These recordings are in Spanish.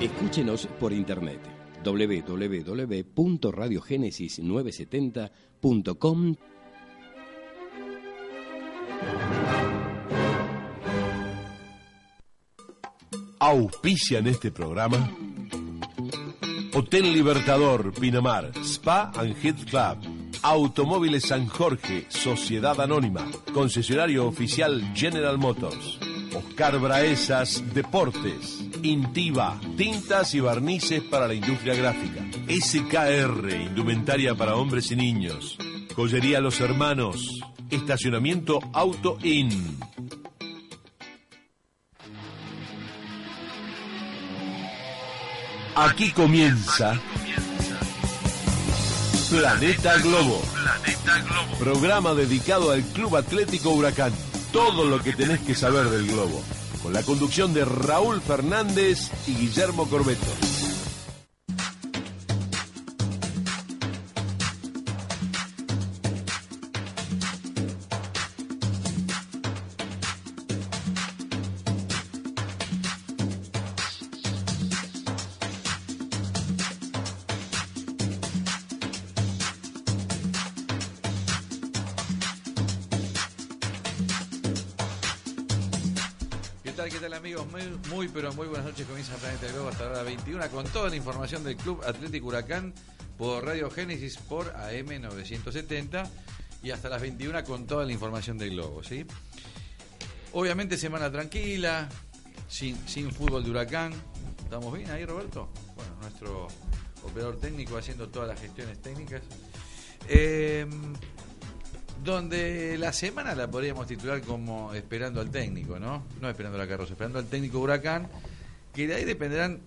Escúchenos por internet www.radiogenesis970.com Auspician este programa Hotel Libertador, Pinamar, Spa and Health Club, Automóviles San Jorge, Sociedad Anónima, concesionario oficial General Motors, Oscar Braesas, Deportes, Intiva, tintas y barnices para la industria gráfica, SKR, indumentaria para hombres y niños, Joyería Los Hermanos, Estacionamiento Auto In. Aquí comienza Planeta Globo. Programa dedicado al Club Atlético Huracán. Todo lo que tenés que saber del globo. Con la conducción de Raúl Fernández y Guillermo Corbeto. Tal, qué tal amigos? Muy, pero muy buenas noches. Comienza Planeta Globo hasta la hora 21 con toda la información del Club Atlético Huracán por Radio Génesis por AM 970 y hasta las 21 con toda la información del Globo, ¿sí? Obviamente semana tranquila, sin, sin fútbol de Huracán. ¿Estamos bien ahí, Roberto? Bueno, nuestro operador técnico haciendo todas las gestiones técnicas. Eh, donde la semana la podríamos titular como esperando al técnico, ¿no? No esperando a la carroza, esperando al técnico Huracán, que de ahí dependerán,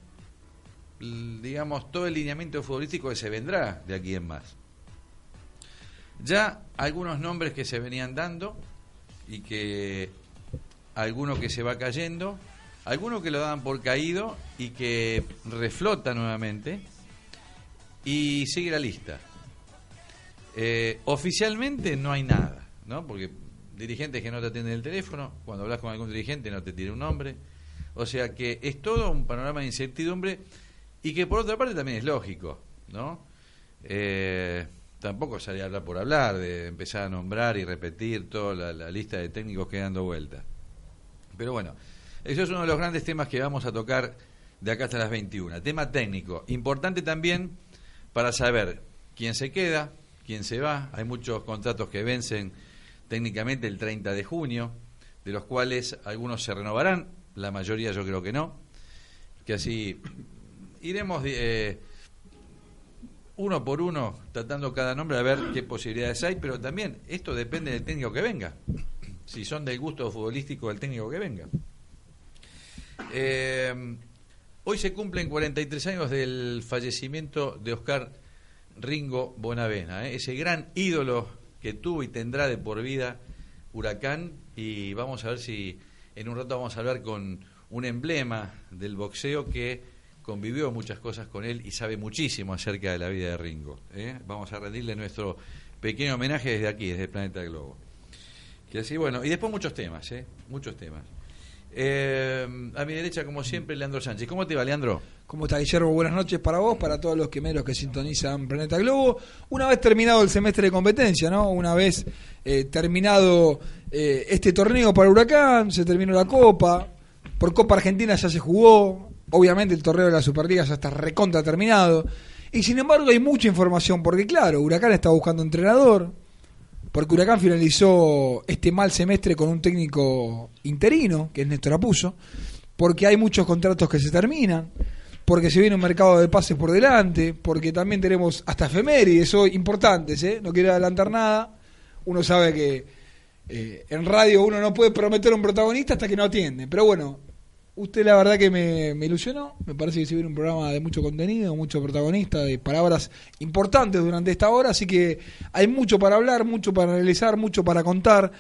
digamos, todo el lineamiento futbolístico que se vendrá de aquí en más. Ya algunos nombres que se venían dando y que alguno que se va cayendo, algunos que lo dan por caído y que reflota nuevamente y sigue la lista. Eh, oficialmente no hay nada, ¿no? Porque dirigentes que no te atienden el teléfono, cuando hablas con algún dirigente no te tiene un nombre. O sea que es todo un panorama de incertidumbre y que por otra parte también es lógico, ¿no? Eh, tampoco salía a hablar por hablar, de empezar a nombrar y repetir toda la, la lista de técnicos que dando vuelta. Pero bueno, eso es uno de los grandes temas que vamos a tocar de acá hasta las 21. Tema técnico, importante también para saber quién se queda, quién se va. Hay muchos contratos que vencen técnicamente el 30 de junio, de los cuales algunos se renovarán, la mayoría yo creo que no. Que así iremos eh, uno por uno tratando cada nombre a ver qué posibilidades hay, pero también esto depende del técnico que venga, si son del gusto futbolístico del técnico que venga. Eh, hoy se cumplen 43 años del fallecimiento de Oscar Ringo Bonavena, ¿eh? ese gran ídolo que tuvo y tendrá de por vida Huracán y vamos a ver si en un rato vamos a hablar con un emblema del boxeo que convivió muchas cosas con él y sabe muchísimo acerca de la vida de Ringo. ¿eh? Vamos a rendirle nuestro pequeño homenaje desde aquí, desde el Planeta Globo. Que así, bueno, y después muchos temas, ¿eh? muchos temas. Eh, a mi derecha, como siempre, Leandro Sánchez. ¿Cómo te va, Leandro? ¿Cómo está Guillermo? Buenas noches para vos, para todos los quemeros que sintonizan Planeta Globo. Una vez terminado el semestre de competencia, ¿no? Una vez eh, terminado eh, este torneo para Huracán, se terminó la Copa. Por Copa Argentina ya se jugó. Obviamente el torneo de la Superliga ya está recontra terminado. Y sin embargo hay mucha información, porque claro, Huracán está buscando entrenador. Porque Huracán finalizó este mal semestre con un técnico interino, que es Néstor Apuso. Porque hay muchos contratos que se terminan porque se viene un mercado de pases por delante, porque también tenemos hasta efemérides hoy importantes, ¿eh? no quiero adelantar nada, uno sabe que, eh, en radio uno no puede prometer un protagonista hasta que no atiende. Pero bueno, usted la verdad que me, ilusionó. Me parece que se viene un programa de mucho contenido, mucho protagonista, de palabras importantes durante esta hora. Así que hay mucho para hablar, mucho para analizar, mucho para contar.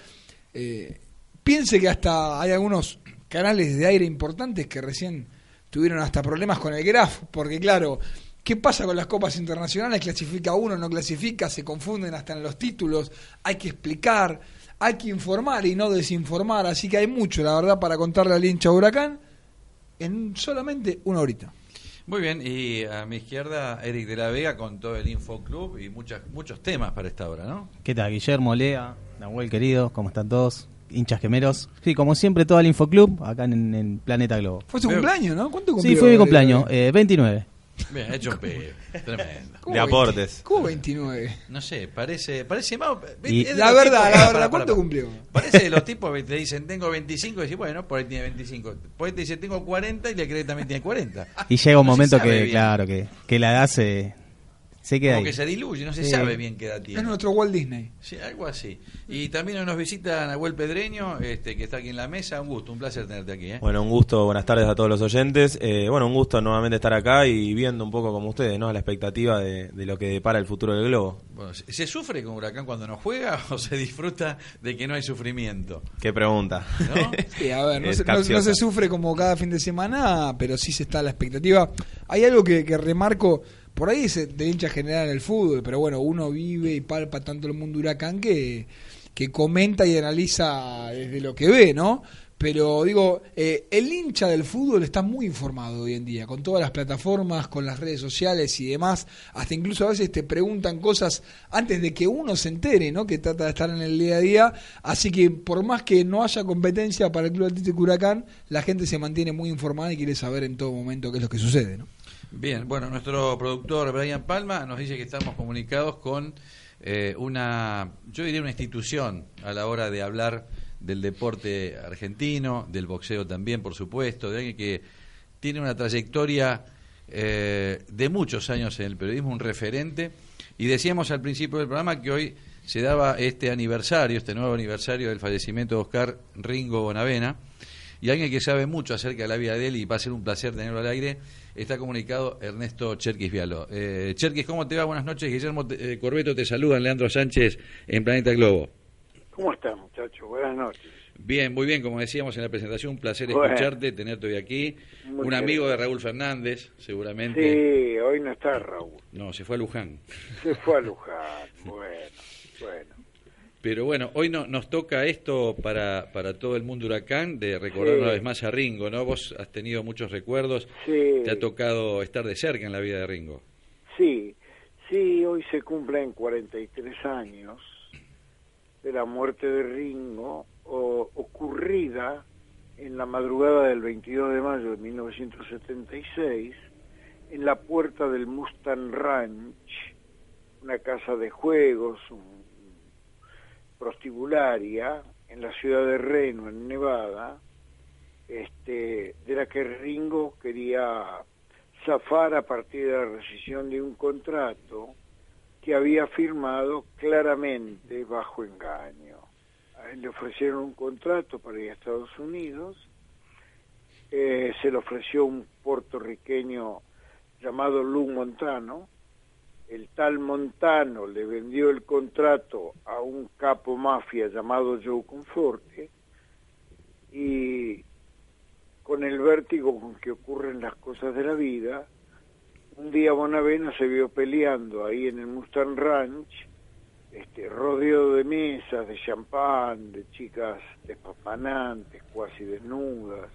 Eh, piense que hasta hay algunos canales de aire importantes que recién tuvieron hasta problemas con el graph, porque claro, ¿qué pasa con las copas internacionales? ¿Clasifica uno, no clasifica? Se confunden hasta en los títulos, hay que explicar, hay que informar y no desinformar, así que hay mucho, la verdad, para contarle al hincha Huracán en solamente una horita. Muy bien, y a mi izquierda, Eric de la Vega con todo el Infoclub y muchas, muchos temas para esta hora, ¿no? ¿Qué tal, Guillermo, Lea, Nahuel querido? ¿Cómo están todos? Hinchas gemeros. Sí, como siempre, todo el Infoclub acá en, en Planeta Globo. Fue su cumpleaños, ¿no? ¿Cuánto cumplió? Sí, fue mi cumpleaños, eh, 29. Bien, hecho un pibe, tremendo. ¿Cómo de 20? aportes. ¿Cómo 29? No sé, parece, parece más. Y- La verdad, tipos- la verdad, ¿cuánto cumplió? Parece de los tipos que te dicen tengo 25 y decís, bueno, por ahí tiene 25. Por ahí te dice tengo 40 y le cree que también tiene 40. Y llega un No momento que, bien. claro, que, que la edad se, se queda Como ahí. que se diluye, no se Sí. sabe bien qué edad tiene. Es nuestro Walt Disney. Sí, algo así. Y también nos visita Nahuel Pedreño, este, que está aquí en la mesa. Un gusto, un placer tenerte aquí. ¿eh? Bueno, un gusto, buenas tardes a todos los oyentes. Eh, bueno, un gusto nuevamente estar acá y viendo un poco como ustedes, ¿no? A la expectativa de, de lo que depara el futuro del globo. Bueno, ¿se- ¿Se sufre con Huracán cuando no juega o se disfruta de que no hay sufrimiento? Qué pregunta. ¿No? Sí, a ver, no Es se, no- no capciosa. se sufre como cada fin de semana, pero sí se está a la expectativa. Hay algo que, que remarco, por ahí es de hincha general en el fútbol, pero bueno, uno vive y palpa tanto el mundo huracán que, que comenta y analiza desde lo que ve, ¿no? Pero digo, eh, el hincha del fútbol está muy informado hoy en día, con todas las plataformas, con las redes sociales y demás. Hasta incluso a veces te preguntan cosas antes de que uno se entere, ¿no? Que trata de estar en el día a día. Así que por más que no haya competencia para el Club Atlético Huracán, la gente se mantiene muy informada y quiere saber en todo momento qué es lo que sucede, ¿no? Bien, bueno, nuestro productor Brian Palma nos dice que estamos comunicados con eh, una, yo diría una institución a la hora de hablar del deporte argentino, del boxeo también, por supuesto, de alguien que tiene una trayectoria eh, de muchos años en el periodismo, un referente. Y decíamos al principio del programa que hoy se daba este aniversario, este nuevo aniversario del fallecimiento de Oscar Ringo Bonavena. Y alguien que sabe mucho acerca de la vida de él y va a ser un placer tenerlo al aire, está comunicado Ernesto Cherkis Vialo. Eh, Cherkis, ¿cómo te va? Buenas noches. Guillermo te- eh, Corbeto te saludan, Leandro Sánchez en Planeta Globo. ¿Cómo están, muchachos? Buenas noches. Bien, muy bien, como decíamos en la presentación, un placer Bueno. escucharte, tenerte hoy aquí. Muy un amigo de Raúl Fernández, seguramente. Sí, hoy no está Raúl. No, se fue a Luján. Se fue a Luján. Bueno, bueno. Pero bueno, hoy no, nos toca esto para, para todo el mundo huracán, de recordar Sí. una vez más a Ringo, ¿no? Vos has tenido muchos recuerdos, Sí, te ha tocado estar de cerca en la vida de Ringo. sí, sí, hoy se cumplen 43 años de la muerte de Ringo, o- ocurrida en la madrugada del 22 de mayo de 1976, en la puerta del Mustang Ranch, una casa de juegos, un- prostibularia en la ciudad de Reno, en Nevada, este, de la que Ringo quería zafar a partir de la rescisión de un contrato que había firmado claramente bajo engaño. Le ofrecieron un contrato para ir a Estados Unidos, eh, se le ofreció un puertorriqueño llamado Lou Montano, el tal Montano le vendió el contrato a un capo mafia llamado Joe Conforte y con el vértigo con que ocurren las cosas de la vida, un día Bonavena se vio peleando ahí en el Mustang Ranch, este, rodeado de mesas, de champán, de chicas despampanantes, cuasi desnudas,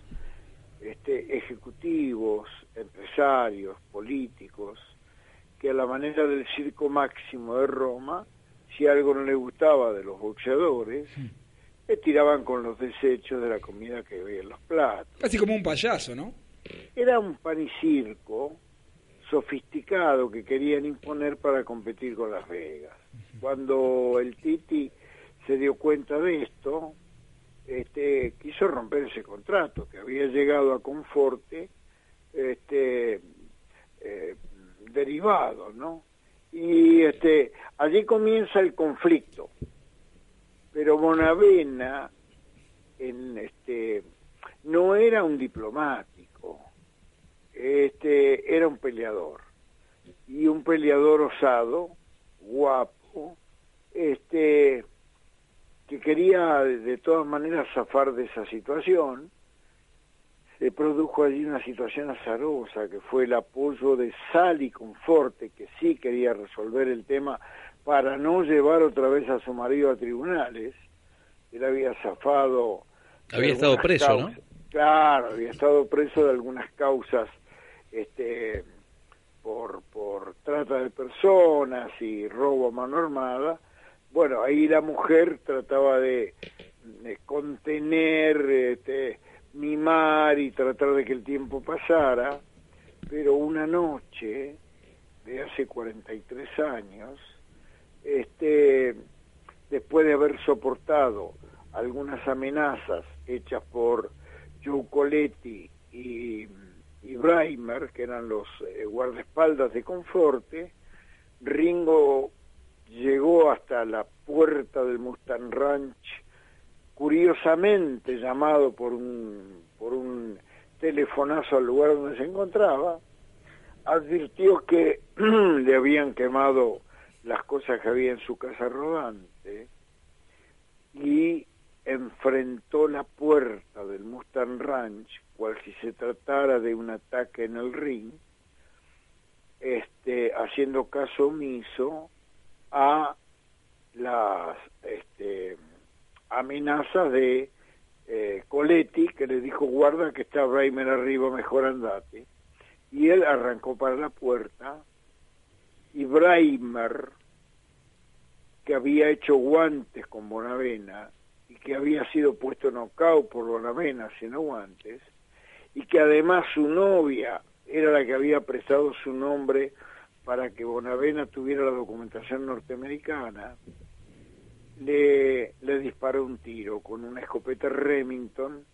este, ejecutivos, empresarios, políticos, que a la manera del circo máximo de Roma, si algo no le gustaba de los boxeadores, le tiraban con los desechos de la comida que había en los platos. Casi como un payaso, ¿no? Era un pan y circo sofisticado que querían imponer para competir con Las Vegas. Cuando el Titi se dio cuenta de esto, este, quiso romper ese contrato que había llegado a Conforte, este, derivado, ¿no? Y este, allí comienza el conflicto. pero Bonavena en este no era un diplomático, este era un peleador y un peleador osado, guapo, este que quería de todas maneras zafar de esa situación. Se produjo allí una situación azarosa que fue el apoyo de Sally Conforte, que sí quería resolver el tema para no llevar otra vez a su marido a tribunales. Él había zafado. Había estado preso, causas. ¿no? Claro, había estado preso de algunas causas este, por, por trata de personas y robo a mano armada. Bueno, ahí la mujer trataba de, de contener, este, mimar y tratar de que el tiempo pasara, pero una noche de hace 43 años, este, después de haber soportado algunas amenazas hechas por Joe Coletti y, y Breimer, que eran los eh, guardaespaldas de Conforte, Ringo llegó hasta la puerta del Mustang Ranch, curiosamente llamado por un, por un telefonazo al lugar donde se encontraba, advirtió que le habían quemado las cosas que había en su casa rodante y enfrentó la puerta del Mustang Ranch, cual si se tratara de un ataque en el ring, este, haciendo caso omiso a las este, amenazas de eh, Coletti, que le dijo, guarda que está Reimer arriba, mejor andate. Y él arrancó para la puerta, y Breimer, que había hecho guantes con Bonavena, y que había sido puesto nocaut por Bonavena haciendo guantes, y que además su novia era la que había prestado su nombre para que Bonavena tuviera la documentación norteamericana, le, le disparó un tiro con una escopeta Remington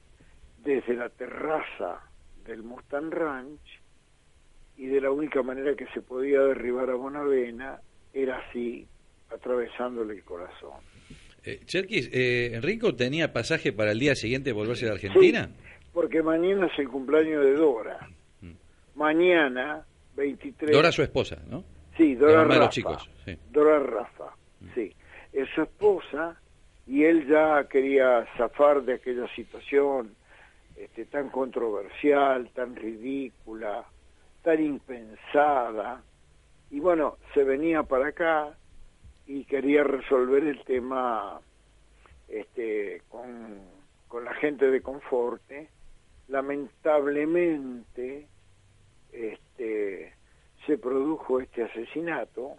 desde la terraza del Mustang Ranch y de la única manera que se podía derribar a Bonavena era así, atravesándole el corazón. Eh, Cherkis, eh, ¿Ringo tenía pasaje para el día siguiente volverse de Argentina? Sí, porque mañana es el cumpleaños de Dora. Mañana, 23... Dora su esposa, ¿no? Sí, Dora Rafa. los chicos, sí. Dora Rafa, sí. Es su esposa y él ya quería zafar de aquella situación este, tan controversial, tan ridícula, tan impensada. Y bueno, se venía para acá y quería resolver el tema este, con, con la gente de Conforte. Lamentablemente, este, se produjo este asesinato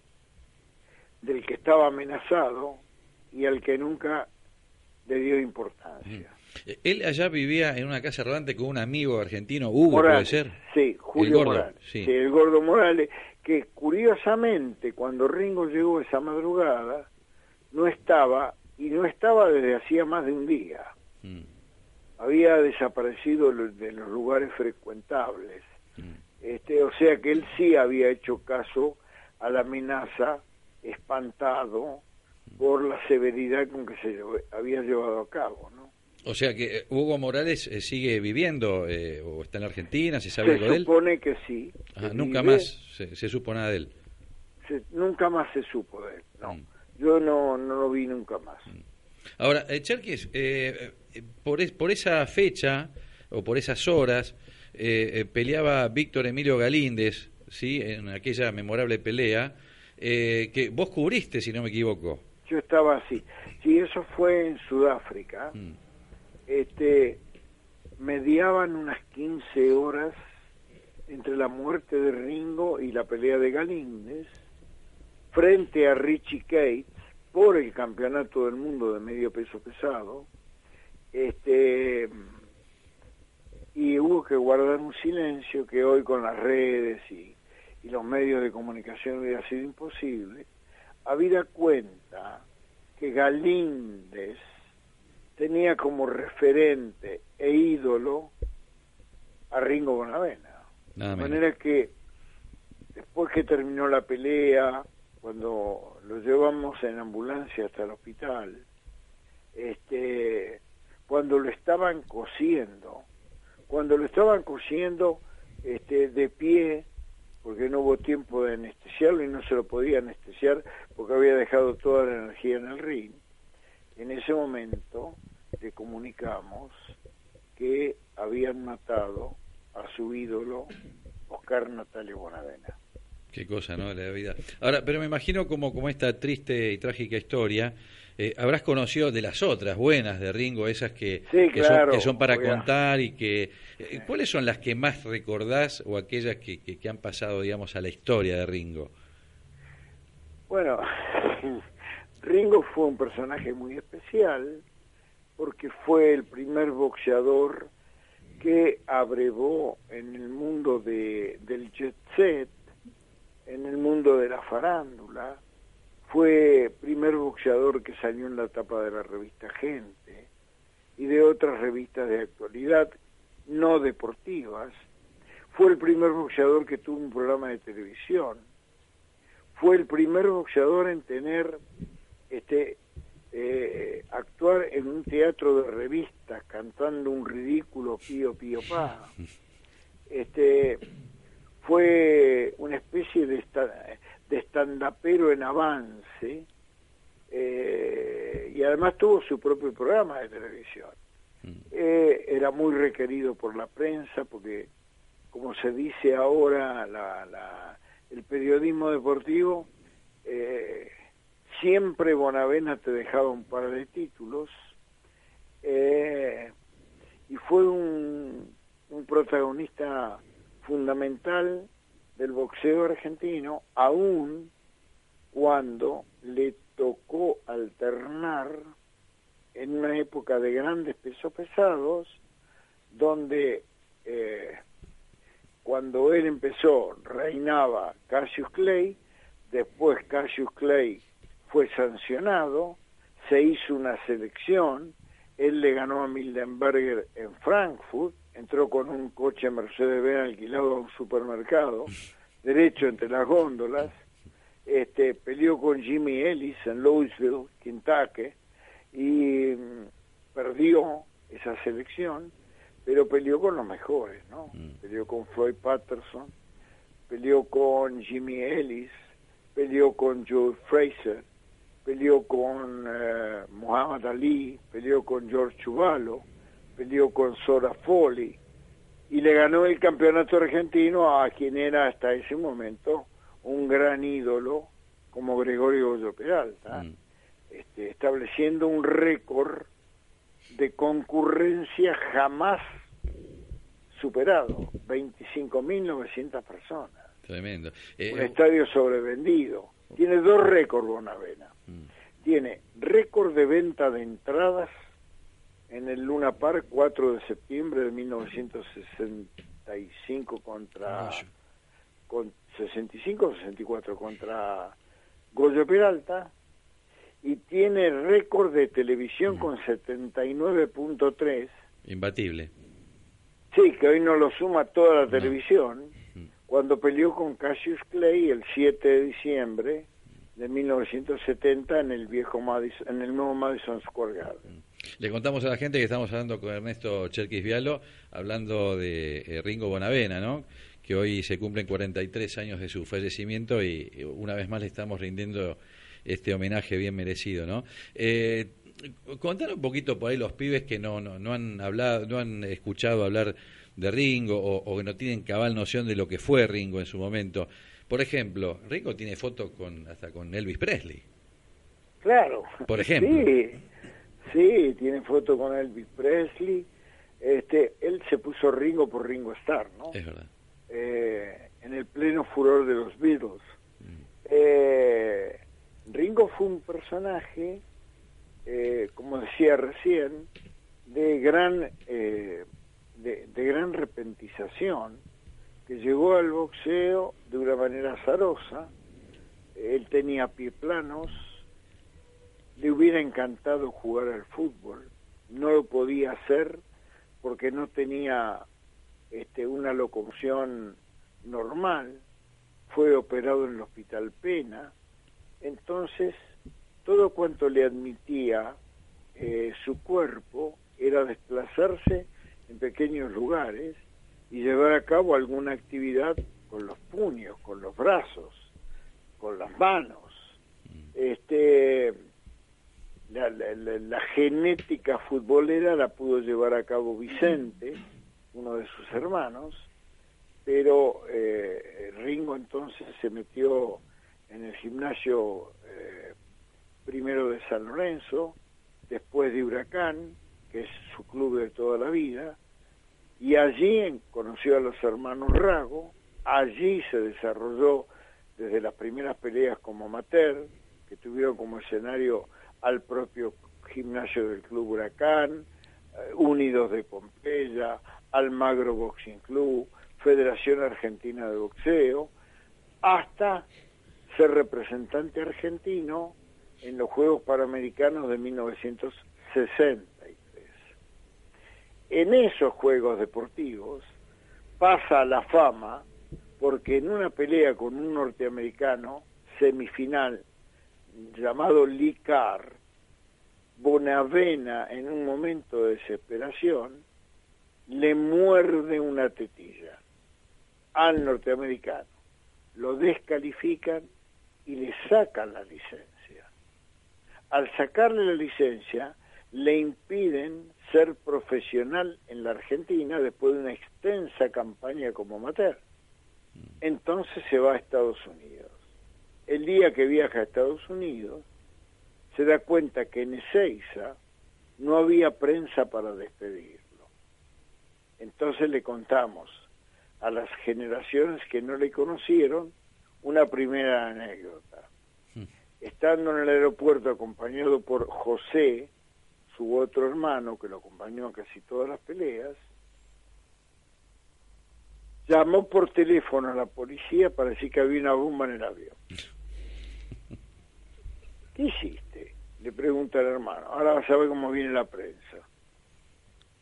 del que estaba amenazado y al que nunca le dio importancia. Eh, Él allá vivía en una casa rodante con un amigo argentino, Hugo, Morales, puede ser. Sí, Julio gordo, Morales. sí. El gordo Morales, que curiosamente cuando Ringo llegó esa madrugada, no estaba, y no estaba desde hacía más de un día. Mm, Había desaparecido de los lugares frecuentables. Este, o sea que él sí había hecho caso a la amenaza, espantado por la severidad con que se había llevado a cabo, ¿no? O sea que eh, Hugo Morales eh, sigue viviendo eh, o está en la Argentina, ¿se sabe algo Se de él? supone que sí. Ah, que nunca vive, más se, se supo nada de él. se- nunca más se supo de él, no. Mm. Yo no, no lo vi nunca más. Ahora, eh, Cherkis, eh, por, es- por esa fecha o por esas horas peleaba Víctor Emilio Galíndez, ¿sí? en aquella memorable pelea, eh, que vos cubriste, si no me equivoco. Yo estaba así. Sí, eso fue en Sudáfrica. Mm. Este, mediaban unas 15 horas entre la muerte de Ringo y la pelea de Galíndez frente a Richie Cates por el campeonato del mundo de medio peso pesado. Este y hubo que guardar un silencio que hoy con las redes y, y los medios de comunicación hubiera sido imposible, habida cuenta que Galíndez tenía como referente e ídolo a Ringo Bonavena. Nada De menos. manera que después que terminó la pelea, cuando lo llevamos en ambulancia hasta el hospital, este, cuando lo estaban cosiendo, cuando lo estaban cosiendo este, de pie, porque no hubo tiempo de anestesiarlo y no se lo podía anestesiar porque había dejado toda la energía en el ring. En ese momento le comunicamos que habían matado a su ídolo Oscar Natalio Bonavena. Qué cosa, ¿no? La vida. Ahora, pero me imagino como, como esta triste y trágica historia, eh, habrás conocido de las otras buenas de Ringo, esas que, Sí, que, claro, son, que son para contar y que... eh, ¿Cuáles son las que más recordás o aquellas que, que, que han pasado, digamos, a la historia de Ringo? Bueno, Ringo fue un personaje muy especial porque fue el primer boxeador que abrevó en el mundo de, del jet set, en el mundo de la farándula, fue primer boxeador que salió en la tapa de la revista Gente y de otras revistas de actualidad no deportivas, fue el primer boxeador que tuvo un programa de televisión, fue el primer boxeador en tener este eh, actuar en un teatro de revistas cantando un ridículo pío pío pa. Este fue una especie de esta- de estandapero en avance eh, y además tuvo su propio programa de televisión. Eh, era muy requerido por la prensa porque como se dice ahora la, la- el periodismo deportivo eh, siempre Bonavena te dejaba un par de títulos eh, y fue un, un protagonista fundamental del boxeo argentino aún cuando le tocó alternar en una época de grandes pesos pesados donde eh, cuando él empezó reinaba Cassius Clay, después Cassius Clay fue sancionado, se hizo una selección, él le ganó a Mildenberger en Frankfurt, entró con un coche Mercedes-Benz alquilado a un supermercado, derecho entre las góndolas, este, peleó con Jimmy Ellis en Louisville, Kentucky, y mm, perdió esa selección, pero peleó con los mejores, ¿no? Peleó con Floyd Patterson, peleó con Jimmy Ellis, peleó con Joe Fraser, peleó con eh, Muhammad Ali, peleó con George Chuvalo, peleó con Sora Foley y le ganó el campeonato argentino a quien era hasta ese momento un gran ídolo como Gregorio Goyo Peralta, este, estableciendo un récord de concurrencia jamás superado, 25.900 personas, Tremendo. Eh, un estadio sobrevendido. Tiene dos récords Bonavena. Tiene récord de venta de entradas en el Luna Park 4 de septiembre de 1965 contra con 65 o 64 contra Goyo Peralta y tiene récord de televisión con 79.3 imbatible. Sí, que hoy no lo suma toda la televisión, cuando peleó con Cassius Clay el 7 de diciembre de 1970 en el viejo Madison, en el nuevo Madison Square Garden. Le contamos a la gente que estamos hablando con Ernesto Cherkis Vialo, hablando de eh, Ringo Bonavena, ¿no? que hoy se cumplen 43 años de su fallecimiento y una vez más le estamos rindiendo este homenaje bien merecido. ¿no? Eh, contar un poquito por ahí los pibes que no, no, no han hablado, no han escuchado hablar de Ringo o, o que no tienen cabal noción de lo que fue Ringo en su momento. Por ejemplo, Ringo tiene fotos con, hasta con Elvis Presley. Claro. Por ejemplo. Sí, sí, tiene foto con Elvis Presley. Este, él se puso Ringo por Ringo Starr, ¿no? Es verdad. Eh, en el pleno furor de los Beatles. Eh, Ringo fue un personaje, eh, como decía recién, de gran, eh, de, de gran repentización, que llegó al boxeo de una manera azarosa. Él tenía pie planos, le hubiera encantado jugar al fútbol, no lo podía hacer porque no tenía este, una locomoción normal, fue operado en el Hospital Pena, entonces todo cuanto le admitía eh, su cuerpo era desplazarse en pequeños lugares y llevar a cabo alguna actividad con los puños, con los brazos, con las manos. Este, la, genética futbolera la pudo llevar a cabo Vicente, uno de sus hermanos, pero eh, Ringo entonces se metió en el gimnasio eh, primero de San Lorenzo, después de Huracán, que es su club de toda la vida, y allí conoció a los hermanos Rago, allí se desarrolló desde las primeras peleas como amateur, que tuvieron como escenario al propio gimnasio del Club Huracán, eh, Unidos de Pompeya, Almagro Boxing Club, Federación Argentina de Boxeo, hasta ser representante argentino en los Juegos Panamericanos de 1963. En esos Juegos Deportivos pasa la fama porque en una pelea con un norteamericano, semifinal, llamado Lee Carr, Bonavena, en un momento de desesperación, le muerde una tetilla al norteamericano. Lo descalifican y le sacan la licencia. Al sacarle la licencia, le impiden ser profesional en la Argentina después de una extensa campaña como amateur. Entonces se va a Estados Unidos. El día que viaja a Estados Unidos, se da cuenta que en Ezeiza no había prensa para despedirlo. Entonces le contamos a las generaciones que no le conocieron una primera anécdota. Estando en el aeropuerto acompañado por José, su otro hermano, que lo acompañó a casi todas las peleas, llamó por teléfono a la policía para decir que había una bomba en el avión. ¿Qué hiciste? Le pregunta el hermano. Ahora vas a ver cómo viene la prensa.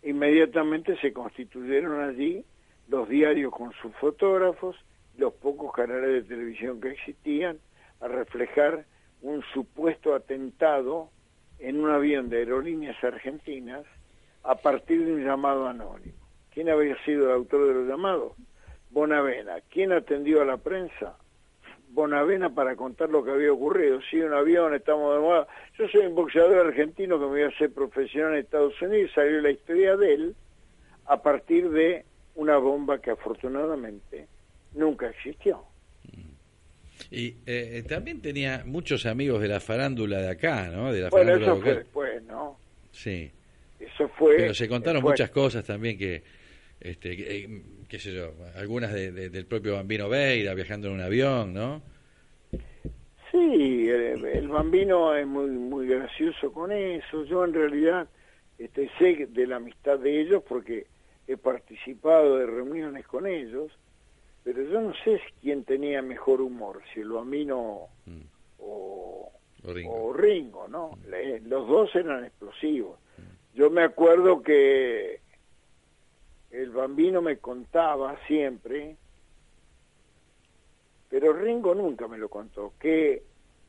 Inmediatamente se constituyeron allí los diarios con sus fotógrafos, los pocos canales de televisión que existían, a reflejar un supuesto atentado en un avión de aerolíneas argentinas a partir de un llamado anónimo. ¿Quién había sido el autor de los llamados? Bonavena. ¿Quién atendió a la prensa? Bonavena para contar lo que había ocurrido. Sí, un avión, estamos de moda. Yo soy un boxeador argentino que me iba a hacer profesional en Estados Unidos. Salió la historia de él a partir de una bomba que afortunadamente nunca existió. Y eh, también tenía muchos amigos de la farándula de acá, ¿no? De la Bueno, farándula eso fue local. después, ¿no? Sí. Eso fue... Pero se contaron después. muchas cosas también que, este, eh, qué sé yo, algunas de- de- del propio Bambino Veira viajando en un avión, ¿no? Sí, el, el bambino es muy muy gracioso con eso. Yo en realidad este, sé de la amistad de ellos porque he participado de reuniones con ellos, pero yo no sé quién tenía mejor humor, si el bambino o, O Ringo. o Ringo, ¿no? Le- Los dos eran explosivos. Yo me acuerdo que el bambino me contaba siempre pero Ringo nunca me lo contó, que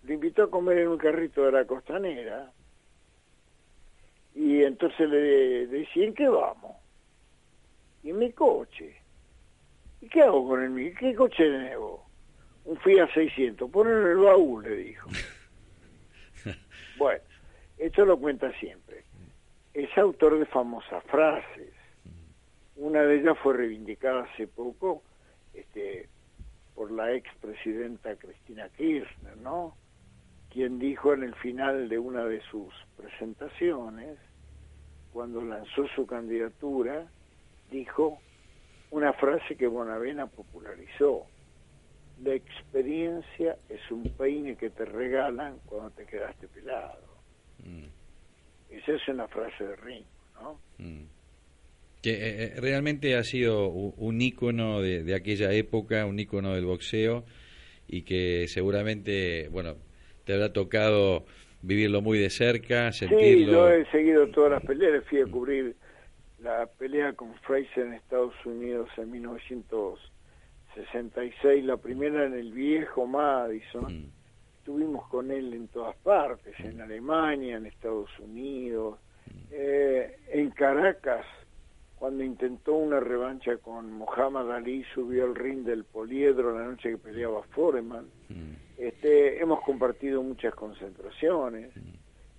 lo invitó a comer en un carrito de la costanera y entonces le decía, ¿en qué vamos? Y en mi coche. ¿Y qué hago con el mío? ¿Qué coche tenés vos? Un Fiat 600, ponelo en el baúl, le dijo. bueno, esto lo cuenta siempre. Es autor de famosas frases. Una de ellas fue reivindicada hace poco este, por la expresidenta Cristina Kirchner, ¿no? Quien dijo en el final de una de sus presentaciones, cuando lanzó su candidatura, dijo una frase que Bonavena popularizó. La experiencia es un peine que te regalan cuando te quedaste pelado. Esa es una frase de Ringo, ¿no? Mm. Que eh, eh, realmente ha sido un ícono de, de aquella época, un ícono del boxeo y que seguramente, bueno, te habrá tocado vivirlo muy de cerca, Sí, sentirlo. yo he seguido todas las peleas, fui a cubrir la pelea con Fraser en Estados Unidos en 1966, la primera en el viejo Madison, estuvimos con él en todas partes, en Alemania, en Estados Unidos, eh, en Caracas, cuando intentó una revancha con Muhammad Ali, subió al ring del poliedro la noche que peleaba Foreman. Este, hemos compartido muchas concentraciones,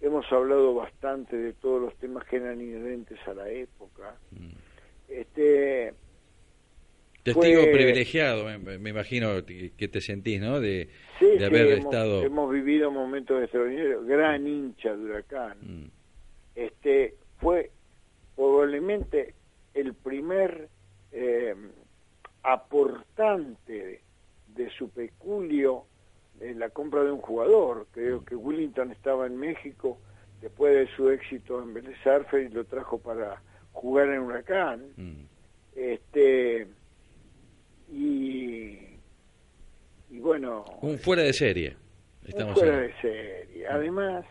hemos hablado bastante de todos los temas que eran inherentes a la época. Este, Testigo fue- privilegiado, me, me imagino que te sentís, ¿no? De, Sí, de haber hemos, estado. hemos vivido momentos extraordinarios. Gran hincha de Huracán. Mm, Este fue probablemente el primer eh, aportante de su peculio en la compra de un jugador. Creo que Willington estaba en México después de su éxito en Vélez y lo trajo para jugar en Huracán. mm. Este y y bueno, Un fuera de serie. un fuera de serie. Además,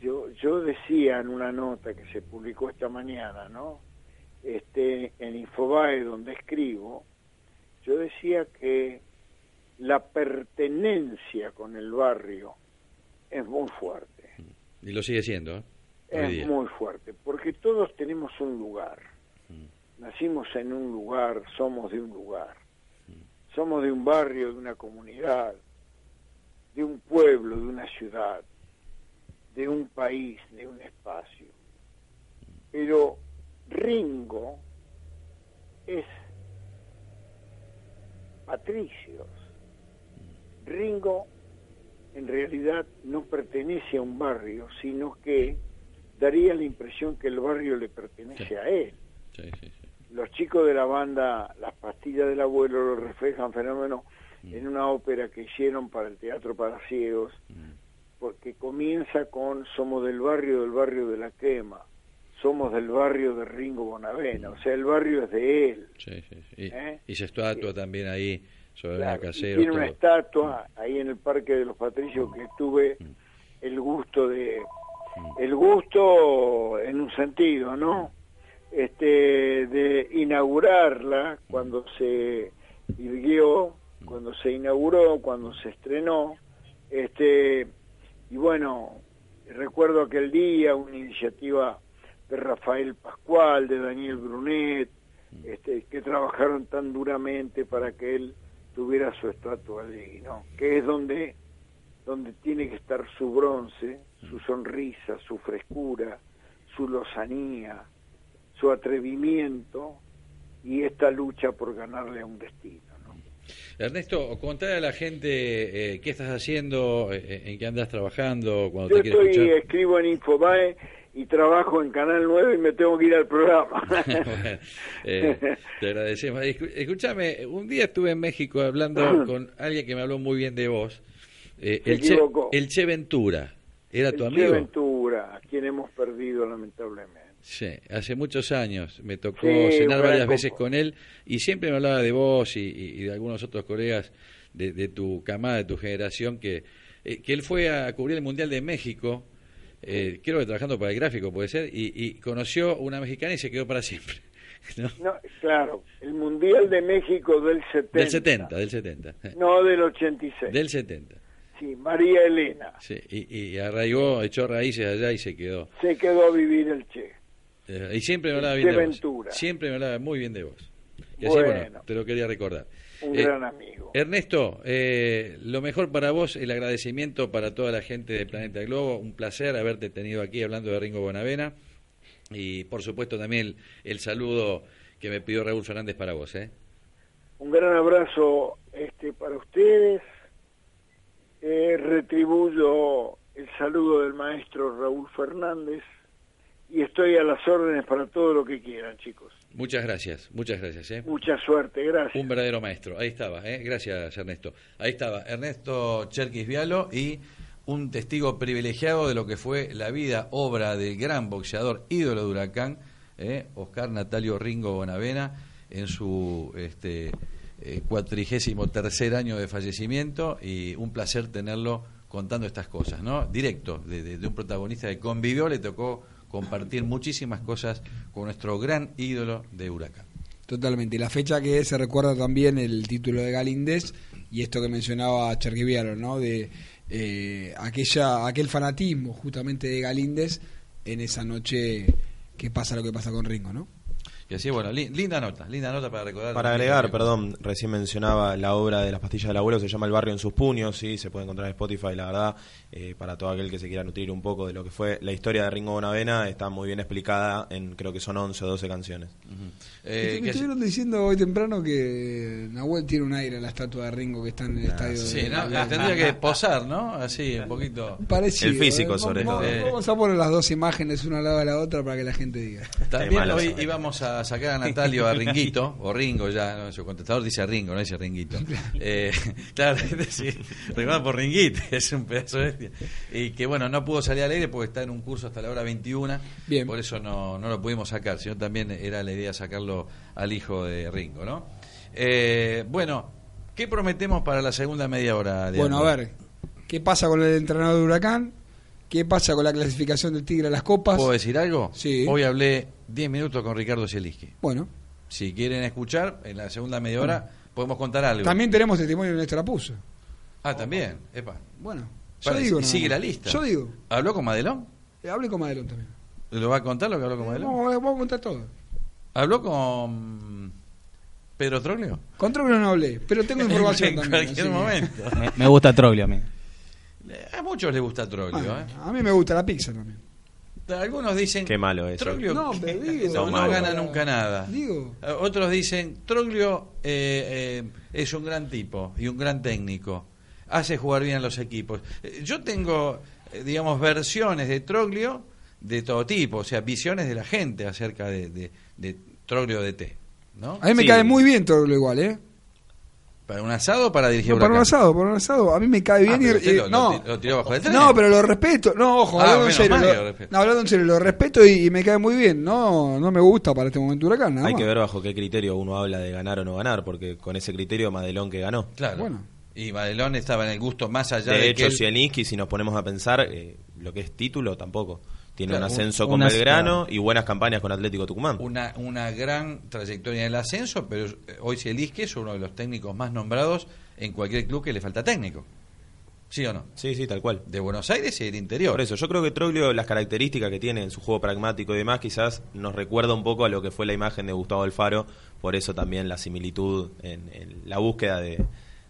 yo, yo decía en una nota que se publicó esta mañana, ¿no? Este, en Infobae, donde escribo, yo decía que la pertenencia con el barrio es muy fuerte, Y lo sigue siendo, ¿eh? Día. es muy fuerte, porque todos tenemos un lugar. Nacimos en un lugar, somos de un lugar. Somos de un barrio, de una comunidad, de un pueblo, de una ciudad, de un país, de un espacio. Pero Ringo es Patricios. Ringo en realidad no pertenece a un barrio, sino que daría la impresión que el barrio le pertenece Sí. a él. Sí, sí, sí. Los chicos de la banda Las Pastillas del Abuelo lo reflejan fenómeno en una ópera que hicieron para el Teatro para Ciegos, porque comienza con Somos del barrio, del barrio de la quema, somos del barrio de Ringo Bonavena, o sea, el barrio es de él. Sí, sí, sí. ¿Eh? y estatua también ahí sobre Claro, la y casero. tiene una estatua ahí en el Parque de los Patricios que tuve Mm. el gusto de el gusto en un sentido, ¿no? Este de inaugurarla cuando se irguió, cuando se inauguró, cuando se estrenó, este y bueno, recuerdo aquel día una iniciativa de Rafael Pascual, de Daniel Brunet, este, que trabajaron tan duramente para que él tuviera su estatua allí, ¿no? Que es donde, donde tiene que estar su bronce, su sonrisa, su frescura, su lozanía, su atrevimiento y esta lucha por ganarle a un destino, ¿no? Ernesto, contale a la gente eh, qué estás haciendo, eh, en qué andas trabajando, cuando Yo te estoy, escuchar. escribo en Infobae y trabajo en Canal 9 y me tengo que ir al programa. Bueno, eh, te agradecemos. Escúchame, un día estuve en México hablando con alguien que me habló muy bien de vos. Eh, el, che, el Che Ventura. ¿Era tu El Che amigo? Ventura, a quien hemos perdido lamentablemente. Sí, hace muchos años me tocó Sí, cenar varias veces con él y siempre me hablaba de vos y de algunos otros colegas de, de tu camada, de tu generación, que, eh, que él fue a cubrir el Mundial de México, eh, creo que trabajando para el gráfico puede ser, y, y conoció una mexicana y se quedó para siempre. ¿no? No, claro, el Mundial de México del 70. Del 70, del 70. eh, No, del 86. Del 70. Sí, María Elena. Sí, y, y arraigó, echó raíces allá y se quedó. Se quedó a vivir el Che. Eh, y siempre me hablaba bien Che de vos. Siempre me hablaba muy bien de vos. Y así, bueno, Bueno. te lo quería recordar. Un Eh, gran amigo. Ernesto, eh, lo mejor para vos, el agradecimiento para toda la gente de Planeta Globo. Un placer haberte tenido aquí hablando de Ringo Bonavena. Y por supuesto también el, el saludo que me pidió Raúl Fernández para vos. ¿eh? Un gran abrazo este para ustedes. Eh, retribuyo el saludo del maestro Raúl Fernández y estoy a las órdenes para todo lo que quieran, chicos. Muchas gracias, muchas gracias. ¿eh? Mucha suerte, gracias. Un verdadero maestro. Ahí estaba, ¿eh? gracias Ernesto. Ahí estaba Ernesto Cherkis Vialo y un testigo privilegiado de lo que fue la vida, obra del gran boxeador ídolo de Huracán, ¿eh? Oscar Natalio Ringo Bonavena, en su este, eh, cuatrigésimo tercer año de fallecimiento y un placer tenerlo contando estas cosas, ¿no? Directo, de, de- de un protagonista que convivió, le tocó compartir muchísimas cosas con nuestro gran ídolo de Huracán. Totalmente. Y la fecha que se recuerda también el título de Galíndez y esto que mencionaba Cherguiviaro, ¿no? De eh, aquella, aquel fanatismo justamente de Galíndez en esa noche que pasa lo que pasa con Ringo, ¿no? Y así, bueno, li- linda nota, linda nota para recordar. Para agregar, perdón, recién mencionaba la obra de las pastillas del abuelo, se llama El barrio en sus puños, sí, se puede encontrar en Spotify, la verdad, eh, para todo aquel que se quiera nutrir un poco de lo que fue la historia de Ringo Bonavena, está muy bien explicada en creo que son 11 o 12 canciones. Eh, me que- estuvieron diciendo hoy temprano que Nahuel tiene un aire a la estatua de Ringo que está en el estadio. Sí, de- ¿no? de- tendría que posar, ¿no? Así, un poquito. Parecido, El físico, ¿eh? sobre Vamos- todo. Vamos, vamos a poner las dos imágenes una al lado de la otra para que la gente diga. También hoy íbamos a sacar a Natalio a Ringuito, o Ringo ya, ¿no? su contestador dice Ringo, no dice Ringuito. Eh, claro, es decir, recuerda por Ringuito, es un pedazo de bestia. Y que bueno, no pudo salir al aire porque está en un curso hasta la hora 21, Bien. por eso no, no lo pudimos sacar, sino también era la idea sacarlo al hijo de Ringo, ¿no? Eh, bueno, ¿qué prometemos para la segunda media hora? Leandro? Bueno, a ver, ¿qué pasa con el entrenador de Huracán? ¿Qué pasa con la clasificación del Tigre a las copas? ¿Puedo decir algo? Sí. Hoy hablé 10 minutos con Ricardo Zielinski. Bueno, Si quieren escuchar, en la segunda media hora podemos contar algo. también tenemos testimonio de Néstor Apuso. Ah, también. Epa. Bueno, yo Para, digo. sigue la lista. Yo digo. ¿Habló con Madelón? Eh, Hable con Madelón también. ¿Lo va a contar lo que habló con Madelón? Vamos, vamos a contar todo. ¿Habló con Pedro Troglio? Con Troglio no hablé, pero tengo información en también. cualquier que- momento. Me, me gusta Troglio a mí. A muchos les gusta Troglio. ¿eh? A mí me gusta la pizza también. Algunos dicen Qué malo eso. Troglio No, digo, no, gana no. nunca nada. Digo. Eh, Otros dicen, Troglio eh, eh, es un gran tipo y un gran técnico. Hace jugar bien a los equipos. Eh, Yo tengo, eh, digamos, versiones de Troglio de todo tipo, o sea, visiones de la gente acerca de, de, de Troglio de T. ¿no? A mí me Sí. cae muy bien Troglio igual, ¿eh? ¿Para un asado o para dirigir No, para un asado, para un asado. A mí me cae Ah, bien y, lo- no. lo tiró bajo el tren. No, pero lo respeto. No, ojo, Ah, hablando en serio. que Lo, lo no, hablando en serio, lo respeto y, y me cae muy bien. No, no me gusta para este momento huracán, nada Hay más. que ver bajo qué criterio uno habla de ganar o no ganar, porque con ese criterio Madelón que ganó. Claro. Bueno. Y Madelón estaba en el gusto más allá de, De que hecho, él- Zielinski, si nos ponemos a pensar, eh, lo que es título tampoco. Tiene Claro, un ascenso con una- Belgrano y buenas campañas con Atlético Tucumán. una, una gran trayectoria en el ascenso, pero eh, hoy Zielinski es uno de los técnicos más nombrados en cualquier club que le falta técnico. ¿Sí o no? Sí, sí, tal cual. De Buenos Aires y del interior. Por eso, yo creo que Troglio, las características que tiene en su juego pragmático y demás, quizás nos recuerda un poco a lo que fue la imagen de Gustavo Alfaro, por eso también la similitud en, en la búsqueda de,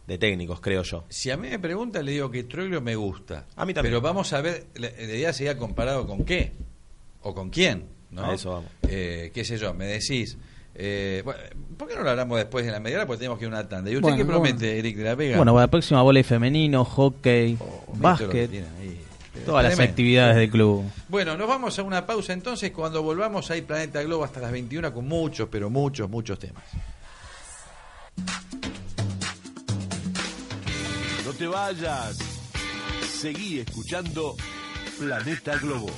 de técnicos, creo yo. Si a mí me pregunta, le digo que Troglio me gusta. A mí también. Pero vamos a ver, la, la idea sería comparado con qué o con quién. ¿no? A eso vamos. Eh, ¿Qué sé yo? Me decís. Eh, bueno, ¿Por qué no lo hablamos después de la media hora? Porque tenemos que ir a una tanda. ¿Y usted Bueno, qué bueno. promete, Eric de la Vega? Bueno, para la próxima bola femenino, hockey, Oh, ¿viste lo que básquet, todas las Tremendo. actividades del club. Bueno, nos vamos a una pausa entonces. Cuando volvamos hay Planeta Globo hasta las 21 con muchos, pero muchos, muchos temas. Te vayas. Seguí escuchando Planeta Globo.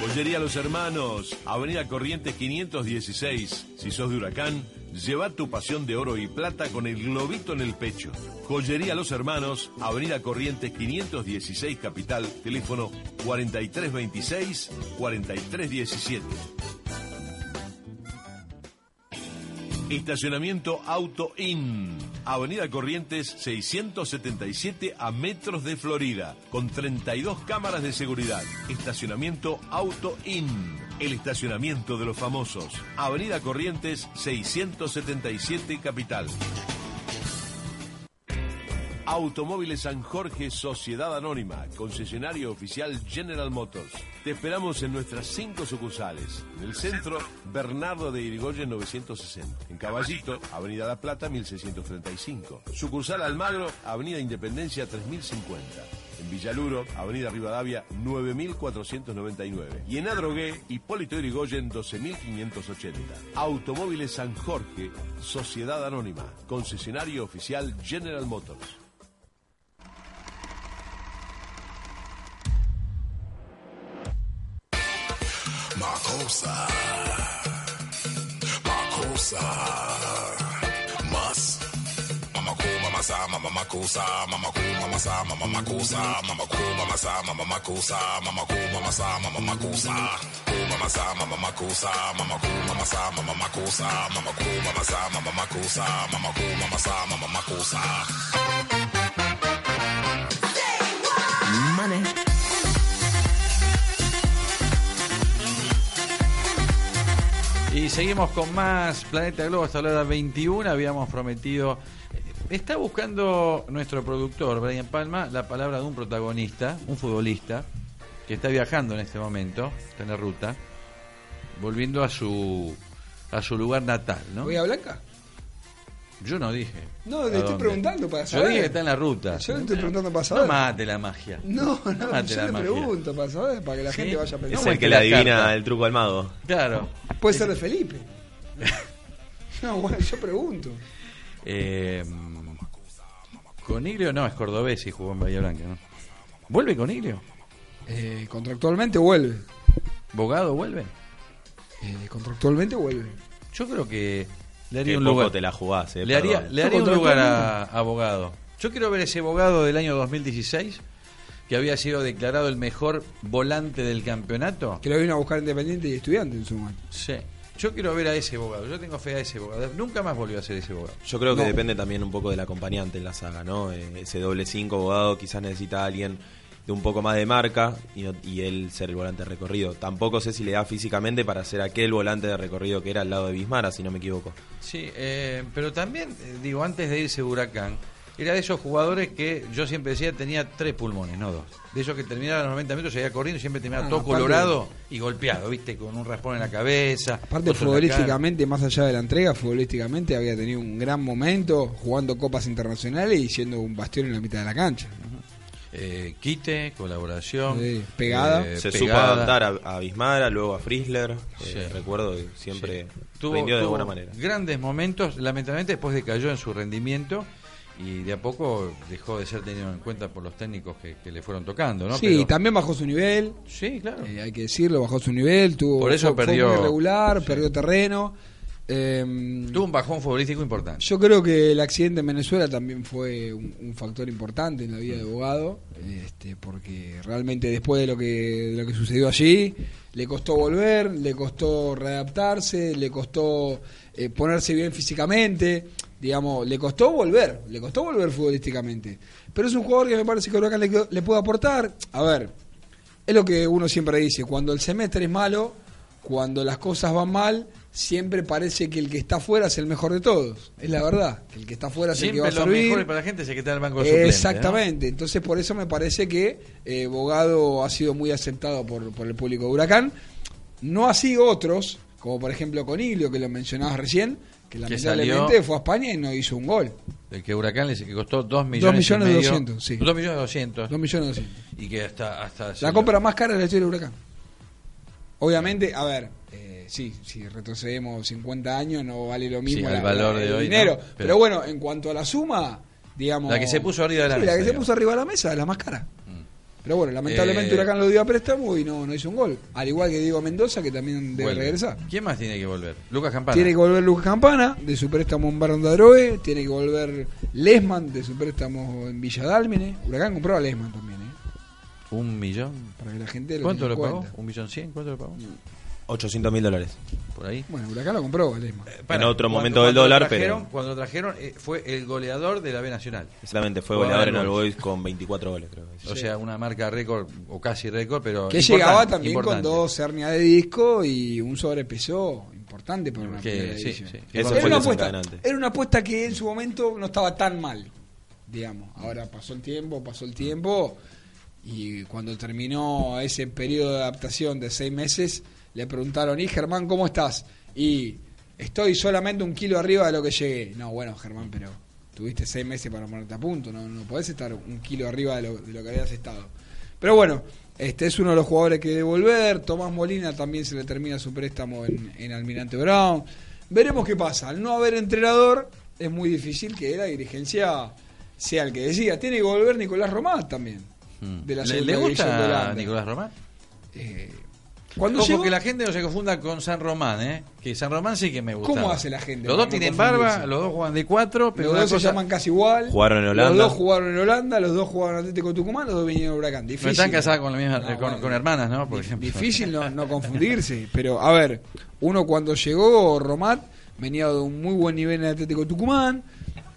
Joyería Los Hermanos, Avenida Corrientes 516. Si sos de Huracán, lleva tu pasión de oro y plata con el globito en el pecho. Joyería Los Hermanos, Avenida Corrientes 516 Capital, teléfono 4326-4317. Estacionamiento Auto In. Avenida Corrientes 677 a metros de Florida, con 32 cámaras de seguridad. Estacionamiento Auto In. El estacionamiento de los famosos. Avenida Corrientes 677 Capital. Automóviles San Jorge Sociedad Anónima, concesionario oficial General Motors. Te esperamos en nuestras cinco sucursales. En el centro, Bernardo de Irigoyen 960. En Caballito, Avenida La Plata 1635. Sucursal Almagro, Avenida Independencia 3050. En Villaluro, Avenida Rivadavia 9499. Y en Adrogué, Hipólito Irigoyen 12580. Automóviles San Jorge, Sociedad Anónima, concesionario oficial General Motors. Makosa. Makosa. Mas. Mama cool, mama sa, mama makusa, mama cool, mama sa, mama makusa, mama cool, mama sa, mama makusa, mama cool, mama sa, mama makusa, cool, mama sa, mama makusa, mama ku, mama sa, mama makusa, mama ku, mama sa, mama makusa, mama ku, mama sa, mama makusa. Money. Y seguimos con más Planeta Globo hasta la hora 21. Habíamos prometido. Está buscando nuestro productor, Brian Palma, la palabra de un protagonista, un futbolista, que está viajando en este momento, está en la ruta, volviendo a su a su lugar natal, ¿no? ¿Voy a Blanca? Yo no dije. No, ¿A le estoy preguntando para Yo saber. dije que está en la ruta. Yo le estoy preguntando para saber. No mate la magia. No, no, mate yo la le magia. pregunto para saber, para que la ¿Sí? gente vaya Es pensando. el que la le adivina carta. el truco al mago. Claro. Puede ser de Felipe. No, bueno, yo pregunto. Eh, Coniglio no, es cordobés y jugó en Bahía Blanca, ¿no? ¿Vuelve Coniglio? Eh, contractualmente vuelve. ¿Bogado vuelve? Eh, contractualmente vuelve. Yo creo que le haría un poco lugar. te la jugás, eh, le haría, perdón. le Yo haría un lugar a, contractualmente. a Bogado. Yo quiero ver ese Bogado del año 2016, que había sido declarado el mejor volante del campeonato. Que lo vino a buscar Independiente y Estudiante en su momento. Sí. Yo quiero ver a ese Bogado. Yo tengo fe a ese Bogado. Nunca más volvió a ser ese Bogado. Yo creo que No. depende también un poco del acompañante en la saga, ¿no? Eh, ese doble cinco abogado quizás necesita a alguien de un poco más de marca y, no- y él ser el volante de recorrido. Tampoco sé si le da físicamente para ser aquel volante de recorrido que era al lado de Bismara, si no me equivoco. Sí, eh, pero también, eh, digo, antes de irse Huracán, era de esos jugadores que yo siempre decía tenía tres pulmones, no dos. De esos que terminaban los 90 minutos, seguía corriendo y siempre terminaba Ah, todo aparte- colorado y golpeado, ¿viste? Con un raspón en la cabeza. Aparte, futbolísticamente, más allá de la entrega, futbolísticamente había tenido un gran momento jugando copas internacionales y siendo un bastión en la mitad de la cancha. cara. Eh, quite, colaboración. Sí, pegada. eh, Se supo pegada. adaptar a, a Bismara, luego a Frizzler. eh, Sí. recuerdo que siempre Tuvo, rindió de tuvo buena manera. Grandes momentos, lamentablemente después decayó en su rendimiento y de a poco dejó de ser tenido en cuenta por los técnicos que, que le fueron tocando, ¿no? sí, Pero- también bajó su nivel, sí, claro. eh, hay que decirlo, bajó su nivel, tuvo, Por eso fue, fue perdió- muy irregular, sí. perdió terreno. Eh, Tuvo un bajón futbolístico importante. Yo creo que el accidente en Venezuela también fue un, un factor importante en la vida de abogado, este, porque realmente después de lo que de lo que sucedió allí, le costó volver, le costó readaptarse, le costó eh, ponerse bien físicamente, digamos, le costó volver, le costó volver futbolísticamente. Pero es un jugador que me parece que Huracán le, le puede aportar. A ver, es lo que uno siempre dice, cuando el semestre es malo, cuando las cosas van mal, siempre parece que el que está afuera es el mejor de todos. Es la verdad, el que está afuera es el que va Siempre a servir. mejor para la gente es el que está en el banco de. Exactamente, entonces por eso me parece que eh, Bogado ha sido muy aceptado por, por el público de Huracán. No así otros, como por ejemplo Coniglio, que lo mencionabas recién, que lamentablemente fue a España y no hizo un gol. El que Huracán le que costó 2 millones, millones y medio, 200, sí. 2 millones 200. 2 millones de Y que hasta... hasta La lo- compra más cara de la historia de Huracán. Obviamente, a ver, sí, si retrocedemos 50 años no vale lo mismo Sí, el valor de el hoy, dinero. ¿no? Pero, Pero- bueno, en cuanto a la suma, digamos... La que se puso arriba de la Sí, mesa, La que se puso arriba de la mesa es la más cara. Pero bueno, lamentablemente Eh, Huracán lo dio a préstamo y no, no hizo un gol. Al igual que Diego Mendoza, que también debe Vuelve. regresar. ¿Quién más tiene que volver? Lucas Campana. Tiene que volver Lucas Campana, de su préstamo en Barón de Adroe. Tiene que volver Lesman, de su préstamo en Villa Dálmine. Huracán compró a Lesman también, ¿eh? Un millón. Para que la gente lo ¿Cuánto lo pagó? ¿Un millón cien? ¿Cuánto lo pagó? 800 mil dólares. Por ahí. Bueno, Huracán lo compró. En otro cuando- momento del dólar, trajeron- pero- Cuando lo trajeron, eh, fue el goleador de la B Nacional. Exactamente, fue goleador en de All Boys. Boys con 24 goles, creo. O sea, una marca récord, o casi récord, pero. Que llegaba también importante. con dos hernias de disco y un sobrepeso importante para una Que- primera sí, sí. Eso Era fue una, apuesta, era una apuesta que en su momento no estaba tan mal, digamos. Ahora pasó el tiempo, pasó el tiempo y cuando terminó ese periodo de adaptación de seis meses, le preguntaron, ¿y Germán cómo estás? Y estoy solamente un kilo arriba de lo que llegué. No, bueno, Germán, pero tuviste seis meses para ponerte a punto, no, no podés estar un kilo arriba de lo, de lo que habías estado. Pero bueno, este es uno de los jugadores que debe volver. Tomás Molina también se le termina su préstamo en, en Almirante Brown. Veremos qué pasa. Al no haber entrenador, es muy difícil que la dirigencia sea el que decida. Tiene que volver Nicolás Román también. Mm. De la ¿Le, segunda le división de gusta Holanda. Nicolás Román? Eh, Cuando Ojo llegó- que la gente no se confunda con San Román, ¿eh? Que San Román sí que me gusta. ¿Cómo hace la gente Los dos no tienen barba, los dos juegan de cuatro, pero los dos se cosa- llaman casi igual. Jugaron en Holanda. Los dos jugaron en Holanda, los dos jugaron en Atlético Tucumán, los dos vinieron en Huracán. Difícil. no están casadas con, la misma, No, con, bueno. con hermanas, ¿no? Por ejemplo. Difícil no, no confundirse, pero a ver, uno cuando llegó, Romat venía de un muy buen nivel en Atlético Tucumán,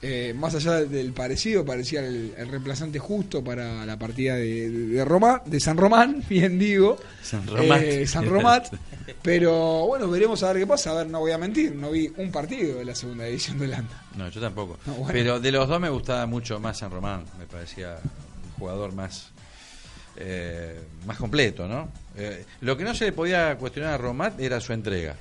eh, más allá del parecido, parecía el, el reemplazante justo para la partida de, de, Roma, de San Román, bien digo, San Romat. Eh, San Romat, pero bueno, veremos a ver qué pasa, a ver, no voy a mentir, no vi un partido de la segunda división de Holanda. No, yo tampoco. No, bueno. Pero de los dos me gustaba mucho más San Román. Me parecía un jugador más eh, más completo, ¿no? Eh, lo que no se le podía cuestionar a Romat era su entrega,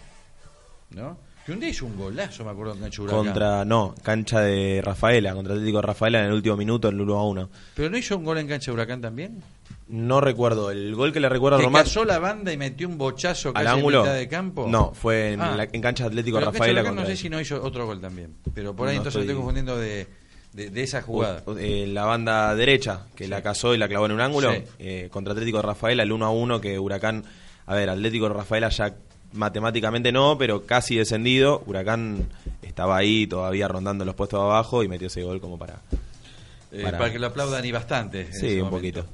¿no? Que un día hizo un golazo, me acuerdo, en cancha de Huracán. Contra, no, cancha de Rafaela, contra Atlético de Rafaela en el último minuto, el 1 a 1. ¿Pero no hizo un gol en cancha de Huracán también? No recuerdo, el gol que le recuerdo a ¿Que Román cazó la banda y metió un bochazo al casi en ángulo. mitad de campo? No, fue en, Ah. la- en cancha de Atlético Pero en cancha de Rafaela. Huracán no sé si no hizo otro gol también. Pero por ahí No entonces estoy- estoy confundiendo de, de, de esa jugada. Eh, la banda derecha, que la cazó y la clavó en un ángulo, Sí. eh, contra Atlético de Rafaela, el 1 a 1, que Huracán, a ver, Atlético Rafaela ya matemáticamente no, pero casi descendido, Huracán estaba ahí todavía rondando los puestos de abajo y metió ese gol como para... Eh, para- para... que lo aplaudan y bastante. Sí, un momento. poquito.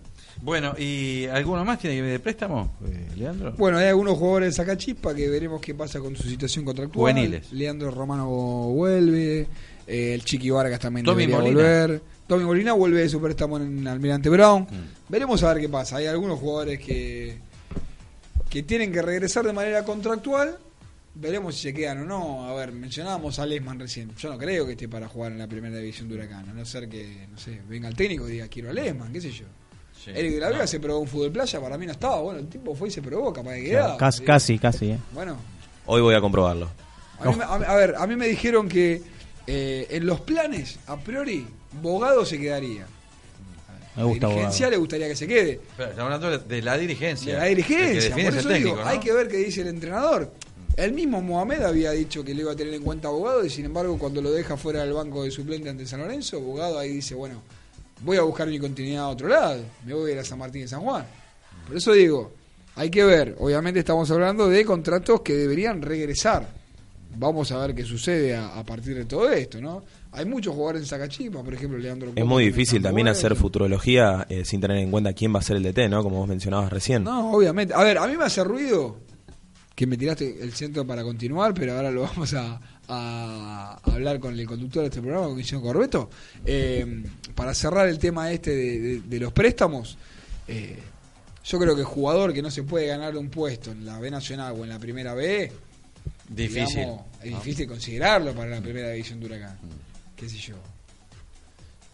Bueno, ¿y alguno más tiene que ver de préstamo, eh, Leandro? Bueno, hay algunos jugadores de Sacachispa que veremos qué pasa con su situación contractual. Juveniles. Leandro Romano vuelve, eh, el Chiqui Vargas también Tommy debería Molina. volver. Tommy Molina vuelve de su préstamo en Almirante Brown. Mm. Veremos a ver qué pasa. Hay algunos jugadores que, que tienen que regresar de manera contractual. Veremos si se quedan o no. A ver, mencionábamos a Lesman recién. Yo no creo que esté para jugar en la primera división de Huracán. A no ser que, no sé, venga el técnico y diga quiero a Lesman, qué sé yo. Sí. Eric de la Vega No. se probó un fútbol playa, para mí no estaba. Bueno, el tipo fue y se probó, capaz de Claro, quedar. casi, casi, casi, eh. Bueno, Hoy voy a comprobarlo. a, mí me- a mí- a ver, a mí me dijeron que eh, en los planes, a priori, Bogado se quedaría. Me gusta La dirigencia le gustaría que se quede. Pero estamos hablando de- la dirigencia. De la que dirigencia, por es eso digo, hay que ver qué dice el entrenador. El mismo Mohamed había dicho que le iba a tener en cuenta a Bogado y sin embargo cuando lo deja fuera del banco de suplente ante San Lorenzo, Bogado ahí dice, bueno, voy a buscar mi continuidad a otro lado, me voy a ir a San Martín de San Juan. Por eso digo, hay que ver, obviamente estamos hablando de contratos que deberían regresar. Vamos a ver qué sucede a, a partir de todo esto, ¿no? Hay muchos jugadores en Sacachipa, por ejemplo, Leandro Es muy difícil también hacer futurología eh, sin tener en cuenta quién va a ser el DT, ¿no? Como vos mencionabas recién. No, obviamente. A ver, a mí me hace ruido que me tiraste el centro para continuar, pero ahora lo vamos a, a hablar con el conductor de este programa, con Guillermo Corbeto. Eh, para cerrar el tema este de, de- de los préstamos, eh, yo creo que el jugador que no se puede ganar un puesto en la B Nacional o en la Primera B, Difícil. digamos, es difícil considerarlo para la Primera División de Huracán. ¿Qué sé yo?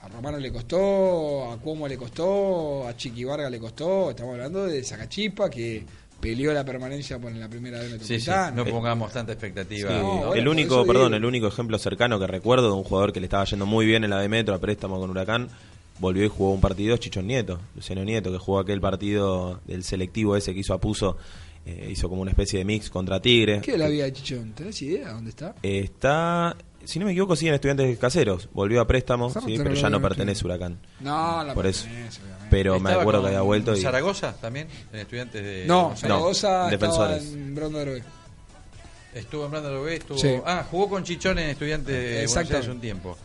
A Romano le costó, a Cuomo le costó, a Chiqui Vargas le costó. Estamos hablando de Sacachipa que peleó la permanencia por la primera vez Sí, no pongamos tanta expectativa. Sí, No, bueno, el único, perdón, digo. el único ejemplo cercano que recuerdo de un jugador que le estaba yendo muy bien en la de Metro a préstamo con Huracán, volvió y jugó un partido es Chichón Nieto, Luciano Nieto, que jugó aquel partido del selectivo ese que hizo a Puso, eh, hizo como una especie de mix contra Tigre. ¿Qué es la vida de Chichón? ¿Tenés idea dónde está? Eh, está, si no me equivoco, sigue en estudiantes caseros, volvió a préstamo, sí, pero ya no pertenece a. Huracán. No, la Por eso. pertenece. Pero me acuerdo que había vuelto y... Zaragoza también, en estudiantes de. No, Zaragoza defensores. en Brondo de Drogué. Estuvo en Branda Drogué, estuvo. Sí. Ah, jugó con Chichón en estudiantes de Buenos. Aires un tiempo.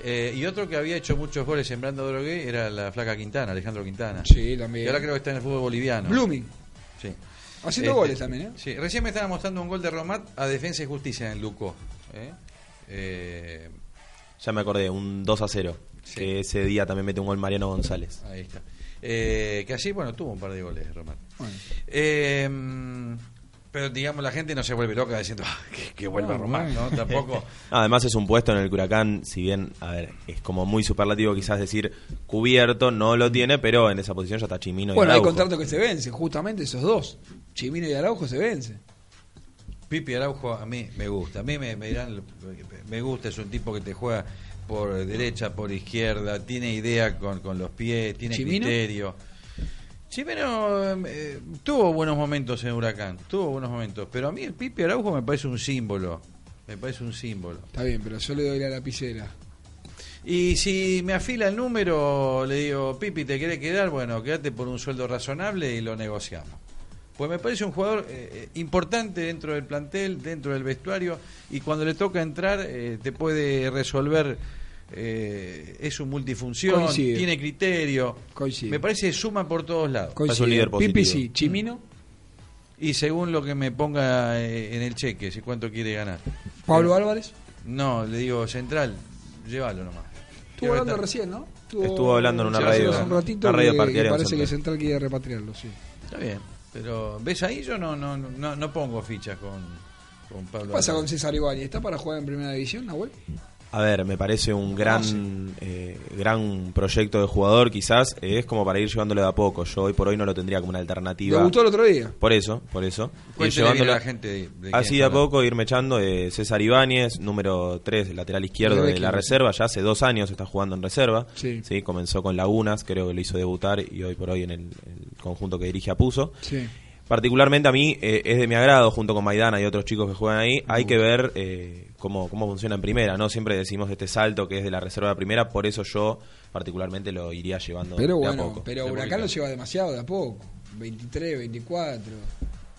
Eh, y otro que había hecho muchos goles en Branda Drogué era la flaca Quintana, Alejandro Quintana. Sí, también. Y ahora creo que está en el fútbol boliviano. Blooming. Sí. Haciendo Este, goles también, ¿eh? Sí, recién me estaban mostrando un gol de Romat a Defensa y Justicia en Luco. ¿eh? Eh, Ya me acordé, un 2 a 0, Sí. que ese día también mete un gol Mariano González. ahí está. Eh, que así, bueno, tuvo un par de goles. Bueno. Eh, pero digamos, la gente no se vuelve loca diciendo "Ah, que, que vuelva No, Romat, ¿no? Tampoco. Además es un puesto en el Huracán, si bien, a ver, es como muy superlativo quizás decir cubierto, no lo tiene, pero en esa posición ya está Chimino y Bueno, hay Araujo. contratos que se vencen, justamente esos dos. Chimino y Araujo se vencen. Pipi Araujo a mí me gusta. A mí me, me dirán, me gusta, es un tipo que te juega por derecha, por izquierda, tiene idea con, con los pies, tiene ¿Chimino? criterio. Chimeno eh, tuvo buenos momentos en Huracán, tuvo buenos momentos, pero a mí el Pipi Araujo me parece un símbolo, me parece un símbolo. Está bien, pero yo le doy la lapicera. Y si me afila el número, le digo, Pipi, ¿te querés quedar? Bueno, quédate por un sueldo razonable y lo negociamos. Pues me parece un jugador eh, eh, importante dentro del plantel, dentro del vestuario, y cuando le toca entrar eh, te puede resolver, eh, es su multifunción, tiene criterio. Me parece que suma por todos lados. Coincido. un líder positivo. sí, Chimino, Y según lo que me ponga eh, en el cheque, si cuánto quiere ganar. Pablo Álvarez. No, le digo central, llévalo nomás. Estuvo hablando recién, ¿no? Estuvo hablando en una radio- hace un ratito una radio que- que parece que Central. Central quiere repatriarlo, sí. Está bien, pero ves ahí yo no no no, no pongo fichas con, con Pablo. ¿Qué pasa con. César Ibáñez? ¿Está para jugar en primera división, Nahuel? A ver, me parece un gran eh, gran proyecto de jugador, quizás eh, es como para ir llevándolo de a poco. Yo hoy por hoy no lo tendría como una alternativa. Debutó el otro día. Por eso, por eso. Ir a llevándolo- la gente de, de Así de a poco irme echando eh, César Ibáñez, número 3, lateral izquierdo de la reserva, ya hace dos años está jugando en reserva, Sí. comenzó con Lagunas, creo que lo hizo debutar y hoy por hoy en el, el conjunto que dirige a Puso. Sí. Particularmente a mí eh, es de mi agrado, junto con Maidana y otros chicos que juegan ahí, hay que ver eh, cómo, cómo funciona en primera, ¿no? Siempre decimos este salto que es de la reserva a primera, por eso yo particularmente lo iría llevando Pero de a bueno, poco. pero De Huracán lo lleva demasiado de a poco. 23, 24.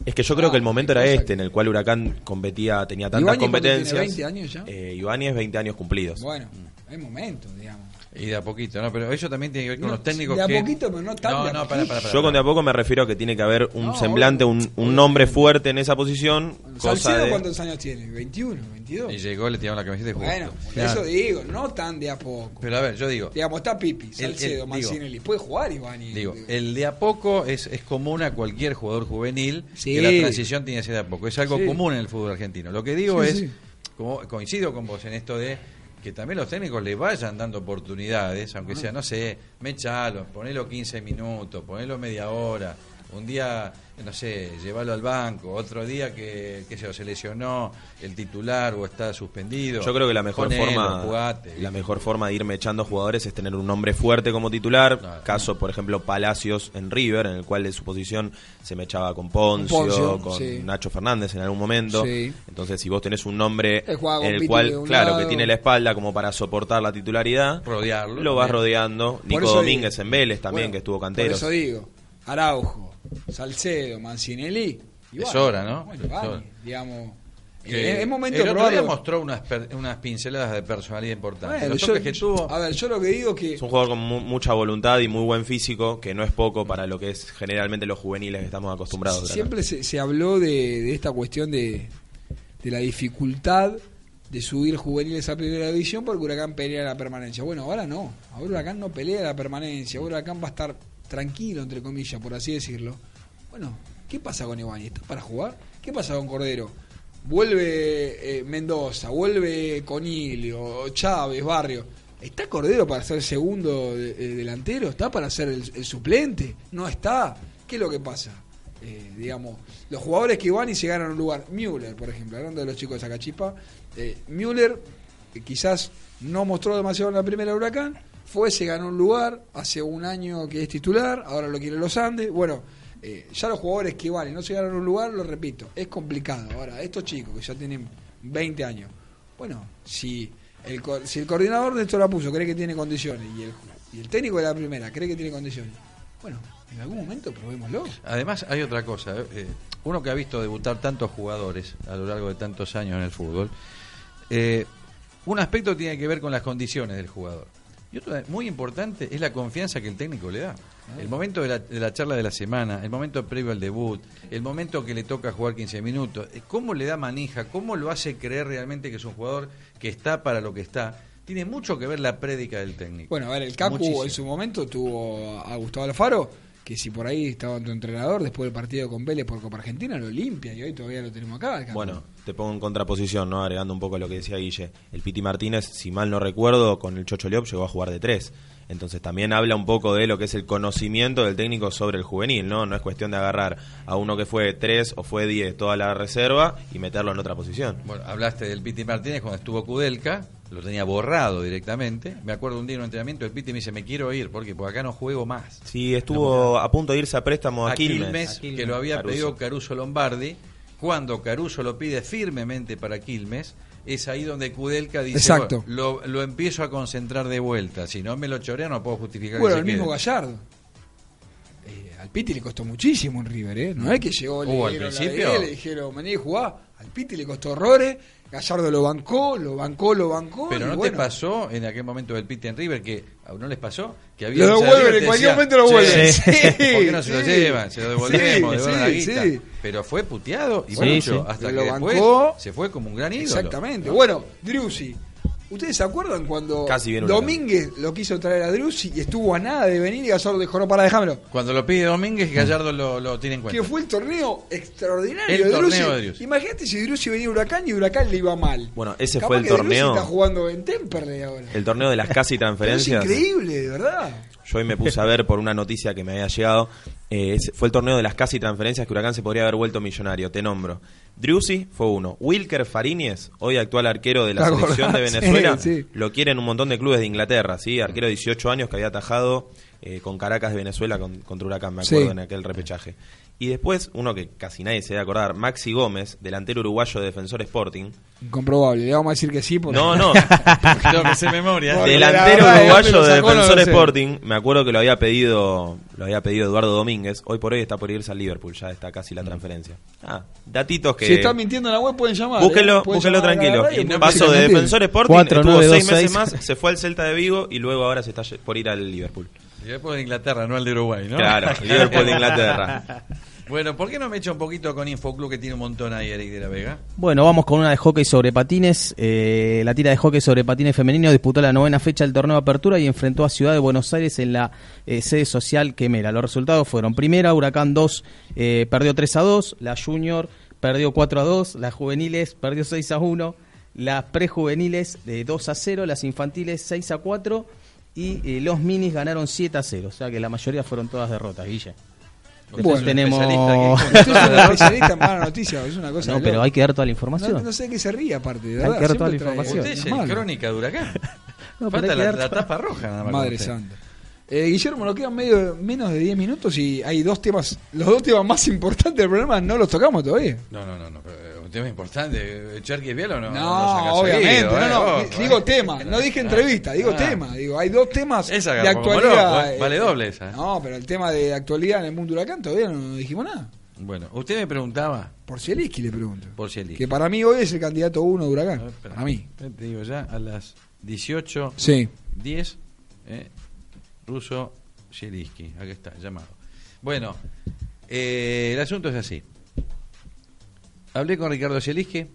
Es que yo creo Ah, que el momento era este, en el cual Huracán competía, tenía tantas ¿cuánto tiene? competencias. 20 años ya. Eh, Ibáñez, 20 años cumplidos. Bueno, hay momentos, digamos. Y de a poquito, ¿no? Pero eso también tiene que ver con No, los técnicos de a que... poquito, pero no tan No, de no, para, para, para. Yo con de a poco me refiero a que tiene que haber un No, semblante, un, un nombre fuerte en esa posición, cosa Salcedo, de... ¿cuántos años tiene? 21, 22. Y llegó, le tiraron la camiseta y jugó. Bueno, por Claro. eso digo, no tan de a poco. Pero a ver, yo digo, Digamos, está Pipi, Salcedo, el- Mancinelli. Puede jugar Iván. digo, el de a poco es, es común a cualquier jugador juvenil Sí. que la transición tiene que ser de a poco. Es algo Sí. común en el fútbol argentino. Lo que digo Sí, es, sí. como coincido con vos en esto de que también los técnicos le vayan dando oportunidades, aunque sea, no sé, mechalo, ponelo 15 minutos, ponelo media hora, un día, no sé, llevarlo al banco, otro día que, que se, se lesionó el titular o está suspendido. Yo creo que la mejor ponelo, forma jugate, la mejor forma de irme echando jugadores es tener un nombre fuerte como titular. Claro. Caso, por ejemplo, Palacios en River, en el cual de su posición se me echaba con Poncio, Con Poncio, con sí. Nacho Fernández en algún momento. Sí. Entonces, si vos tenés un nombre en el cual, claro, lado. que tiene la espalda como para soportar la titularidad, Rodearlo lo vas rodeando. Nico Domínguez digo. en Vélez también, Bueno, que estuvo Por cantero. eso digo, Araujo, Salcedo, Mancinelli. y Es hora, ¿no? Bueno, Es vale, hora. digamos. Que es, momento el otro día mostró unas, per- unas pinceladas de personalidad importantes. Bueno, Los yo- que tuvo. A ver, yo lo que digo es que Es un jugador con mu- mucha voluntad y muy buen físico, que no es poco para lo que es generalmente los juveniles que estamos acostumbrados. Siempre se, se habló de, de esta cuestión de, de la dificultad de subir juveniles a primera división porque Huracán pelea la permanencia. Bueno, ahora no. Ahora Huracán no pelea la permanencia. Ahora Huracán va a estar tranquilo, entre comillas, por así decirlo. Bueno, ¿qué pasa con Ibáñez? ¿Está para jugar? ¿Qué pasa con Cordero? Vuelve eh, Mendoza, vuelve Conilio, Chávez, Barrio. ¿Está Cordero para ser segundo eh, delantero? ¿Está para ser el, el suplente? No está. ¿Qué es lo que pasa? Eh, digamos, los jugadores que van y se ganan un lugar. Müller, por ejemplo, hablando de los chicos de Zacachipa. Eh, Müller eh, quizás no mostró demasiado en la primera Huracán. Fue, se ganó un lugar. Hace un año que es titular. Ahora lo quiere los Andes. Bueno, eh, ya los jugadores que van y no se ganan un lugar, lo repito, es complicado. Ahora, estos chicos que ya tienen 20 años. Bueno, si el, si el coordinador de esto la puso, cree que tiene condiciones. Y el, y el técnico de la primera cree que tiene condiciones. Bueno, en algún momento probémoslo. Además, hay otra cosa. eh, uno que ha visto debutar tantos jugadores a lo largo de tantos años en el fútbol, eh, un aspecto tiene que ver con las condiciones del jugador. Y otro muy importante es la confianza que el técnico le da. El momento de la, de la charla de la semana, el momento previo al debut, el momento que le toca jugar 15 minutos, eh, cómo le da manija, cómo lo hace creer realmente que es un jugador que está para lo que está, tiene mucho que ver la prédica del técnico. Bueno, a ver, el Capu Muchísimo. en su momento tuvo a Gustavo Alfaro, que si por ahí estaba tu entrenador después del partido con Vélez por Copa Argentina, lo limpia y hoy todavía lo tenemos acá. Bueno, te pongo en contraposición, ¿no? Agregando un poco lo que decía Guille. El Piti Martínez, si mal no recuerdo, con el Chocho Leop llegó a jugar de tres. Entonces también habla un poco de lo que es el conocimiento del técnico sobre el juvenil, ¿no? No es cuestión de agarrar a uno que fue tres o fue diez toda la reserva y meterlo en otra posición. Bueno, hablaste del Piti Martínez cuando estuvo Kudelka, lo tenía borrado directamente. Me acuerdo un día en un entrenamiento, el Piti me dice, me quiero ir, porque Porque acá no juego más. Sí, estuvo a punto de irse a préstamo a, A Quilmes. Quilmes, que lo había Caruso. pedido Caruso Lombardi. Cuando Caruso lo pide firmemente para Quilmes, es ahí donde Kudelka dice, Exacto. "Bueno, lo, lo empiezo a concentrar de vuelta. Si no me lo chorea, no puedo justificar bueno, que el se mismo quede". Gallardo. Eh, al Piti le costó muchísimo en River, ¿eh? No es que llegó, le Uh, al principio. él, le dijeron, vení a jugar. Al Piti le costó horrores, Gallardo lo bancó, lo bancó, lo bancó. Pero no bueno, te pasó en aquel momento del Pit en River que a uno les pasó que había Lo devuelven, en cualquier momento lo "Che, vuelven". Sí, ¿Por qué no se lo sí. llevan? Se lo devolvemos, Sí, devuelven la sí, guita. sí. Pero fue puteado y Sí, mucho, sí. hasta Lo que después bancó. se fue como un gran ídolo. Exactamente. Bueno, Drussi. ¿Ustedes se acuerdan cuando Casi. Domínguez lo quiso traer a Drussi y estuvo a nada de venir y Gallardo dijo, no, para, déjamelo? Cuando lo pide Domínguez, Gallardo lo, lo tiene en cuenta. Que fue el torneo extraordinario El de torneo de. Imagínate si Drussi venía a Huracán y Huracán le iba mal. Bueno, ese Capaz fue el que torneo. está jugando en Temperley ahora. El torneo de las casi Pero es transferencias. increíble, de verdad. Yo hoy me puse a ver por una noticia que me había llegado. eh, fue el torneo de las casi transferencias que Huracán se podría haber vuelto millonario. Te nombro. Driussi fue uno. Wilker Fariñez, hoy actual arquero de la ¿Te selección de? Venezuela, Sí, sí. lo quieren un montón de clubes de Inglaterra, ¿sí? Arquero de 18 años que había atajado eh, con Caracas de Venezuela con- contra Huracán, me acuerdo Sí. en aquel repechaje. Y después, uno que casi nadie se debe acordar, Maxi Gómez, delantero uruguayo de Defensor Sporting. Incomprobable. Le vamos a decir que sí. Porque... No, no, Tengo que sé memoria. Porque delantero verdad, uruguayo de no Defensor sé. Sporting. Me acuerdo que lo había pedido lo había pedido Eduardo Domínguez. Hoy por hoy está por irse al Liverpool, ya está casi la transferencia. Ah, datitos que Si están mintiendo en la web pueden llamar. Búsquenlo, ¿eh? Pueden búsquenlo llamar a la tranquilo. no Paso de. Defensor Sporting, Cuatro, estuvo nueve, seis meses más, se fue al Celta de Vigo y luego ahora se está por ir al Liverpool. Liverpool de Inglaterra, no el de Uruguay, ¿no? Claro, Liverpool de Inglaterra. Bueno, ¿por qué no me echa un poquito con Infoclub que tiene un montón ahí, Eric de la Vega? Bueno, vamos con una de hockey sobre patines. Eh, la tira de hockey sobre patines femenino disputó la novena fecha del torneo de apertura y enfrentó a Ciudad de Buenos Aires en la eh, sede social Quemera. Los resultados fueron: primera, Huracán 2 eh, perdió 3 a 2, la Junior perdió 4 a 2, las juveniles perdió 6 a 1, las prejuveniles de 2 a 0, las infantiles 6 a 4 y eh, los minis ganaron 7 a 0. O sea que la mayoría fueron todas derrotas, Guille. Después Bueno, tenemos. especialista Usted es un especialista en mala noticia, es una cosa No, pero loco. hay que dar toda la información. No, no sé de qué se ríe aparte, de Hay verdad. que dar toda siempre la información. Usted es el Malo. crónica de Huracán. No, pero Falta hay que la, dar la toda- tapa roja nada más. Madre santa. Eh, Guillermo, nos quedan medio, menos de 10 minutos y hay dos temas, los dos temas más importantes del programa no los tocamos todavía. No, no, no, no. pero Un tema importante. ¿Cherky Bielo no? No, no obviamente, seguido, no, eh, no, di- digo eh. tema, no dije entrevista, digo Ah. tema, digo, hay dos temas Esa de actualidad. loco, eh, vale doble esa. No, pero el tema de actualidad en el mundo huracán todavía no dijimos nada. Bueno, usted me preguntaba Por Zielinski le pregunto. por si Que para mí hoy es el candidato uno de huracán. Para mí. Te digo ya, a las 18. Sí. 10, eh, ruso Zielinski, aquí está, llamado. Bueno, eh, el asunto es así. Hablé con Ricardo Zielinski,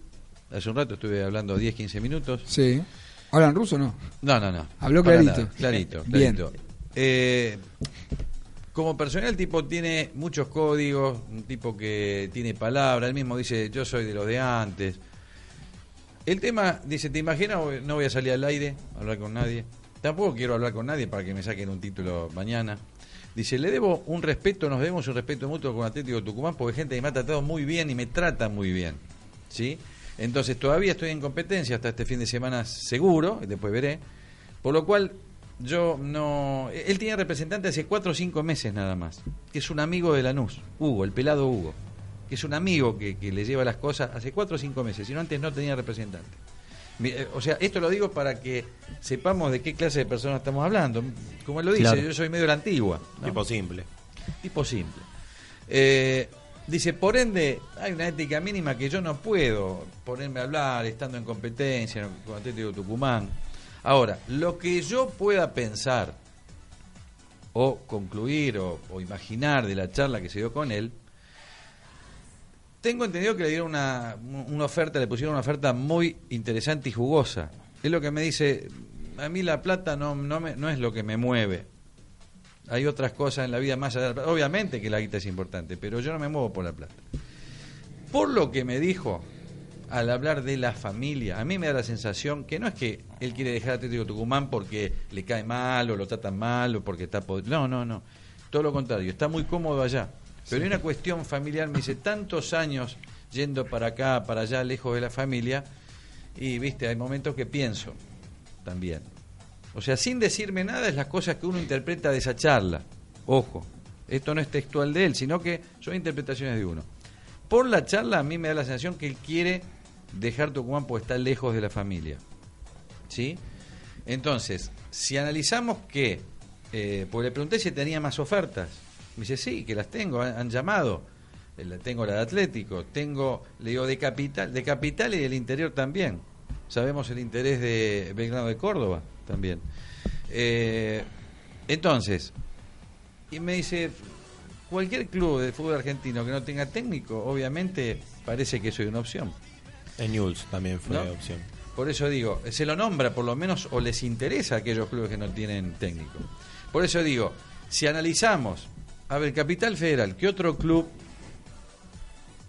hace un rato estuve hablando 10, 15 minutos. Sí. ¿Hablan ruso o no? No, no, no. Habló clarito. nada, clarito, Bien. clarito. Eh, como personal el tipo tiene muchos códigos, un tipo que tiene palabra, él mismo dice, yo soy de los de antes. El tema, dice, ¿te imaginas? No voy a salir al aire, a hablar con nadie. Tampoco quiero hablar con nadie para que me saquen un título mañana. Dice, le debo un respeto, nos debemos un respeto mutuo con Atlético Tucumán porque gente que me ha tratado muy bien y me trata muy bien. ¿Sí? Entonces todavía estoy en competencia hasta este fin de semana seguro, y después veré. Por lo cual yo no... Él tiene representante hace cuatro o cinco meses nada más, que es un amigo de Lanús, Hugo, el pelado Hugo, que es un amigo que, le lleva las cosas hace cuatro o cinco meses, sino antes no tenía representante. Eh, O sea, esto lo digo para que sepamos de qué clase de personas estamos hablando. Como él lo dice, Claro. yo soy medio de la antigua. ¿no? Tipo simple. tipo simple. Eh, dice, por ende, hay una ética mínima que yo no puedo ponerme a hablar estando en competencia con Atlético Tucumán. Ahora, lo que yo pueda pensar o concluir o, o imaginar de la charla que se dio con él, tengo entendido que le dieron una, una oferta, le pusieron una oferta muy interesante y jugosa. Es lo que me dice, a mí la plata no, no, me- no es lo que me mueve. Hay otras cosas en la vida más allá de la plata. Obviamente que la guita es importante, pero yo no me muevo por la plata. Por lo que me dijo al hablar de la familia, a mí me da la sensación que no es que él quiere dejar a Atlético Tucumán porque le cae mal o lo tratan mal o porque está No, no, no. Todo lo contrario, está muy cómodo allá. Pero hay una cuestión familiar, me dice, tantos años yendo para acá, para allá, lejos de la familia, y viste, hay momentos que pienso también. O sea, sin decirme nada es las cosas que uno interpreta de esa charla. Ojo, esto no es textual de él, sino que son interpretaciones de uno. Por la charla a mí me da la sensación que él quiere dejar Tucumán porque está lejos de la familia. ¿Sí? Entonces, si analizamos que, eh, porque le pregunté si tenía más ofertas, Me dice, sí, que las tengo, han, han llamado. Eh, Tengo la de Atlético, tengo, le digo, de Capital, de Capital y del interior también. Sabemos el interés de Belgrano de Córdoba también. Eh, entonces, y me dice, cualquier club de fútbol argentino que no tenga técnico, obviamente parece que soy una opción. En Newell's también fue ¿No? opción. Por eso digo, se lo nombra por lo menos o les interesa a aquellos clubes que no tienen técnico. Por eso digo, si analizamos, a ver, Capital Federal, ¿qué otro club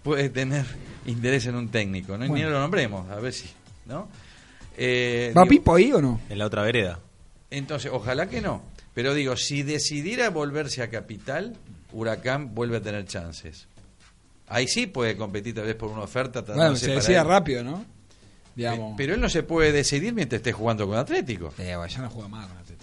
puede tener interés en un técnico? ¿no? Ni lo nombremos, a ver si, ¿no? Eh, ¿Va digo, Pipo ahí o no? En la otra vereda. entonces, ojalá que no. Pero digo, si decidiera volverse a Capital, Huracán vuelve a tener chances. Ahí sí puede competir tal vez por una oferta. Bueno, se decía él. rápido, ¿no? Digamos. Pero él no se puede decidir mientras esté jugando con Atlético. Eh, bueno, ya no juega más con Atlético.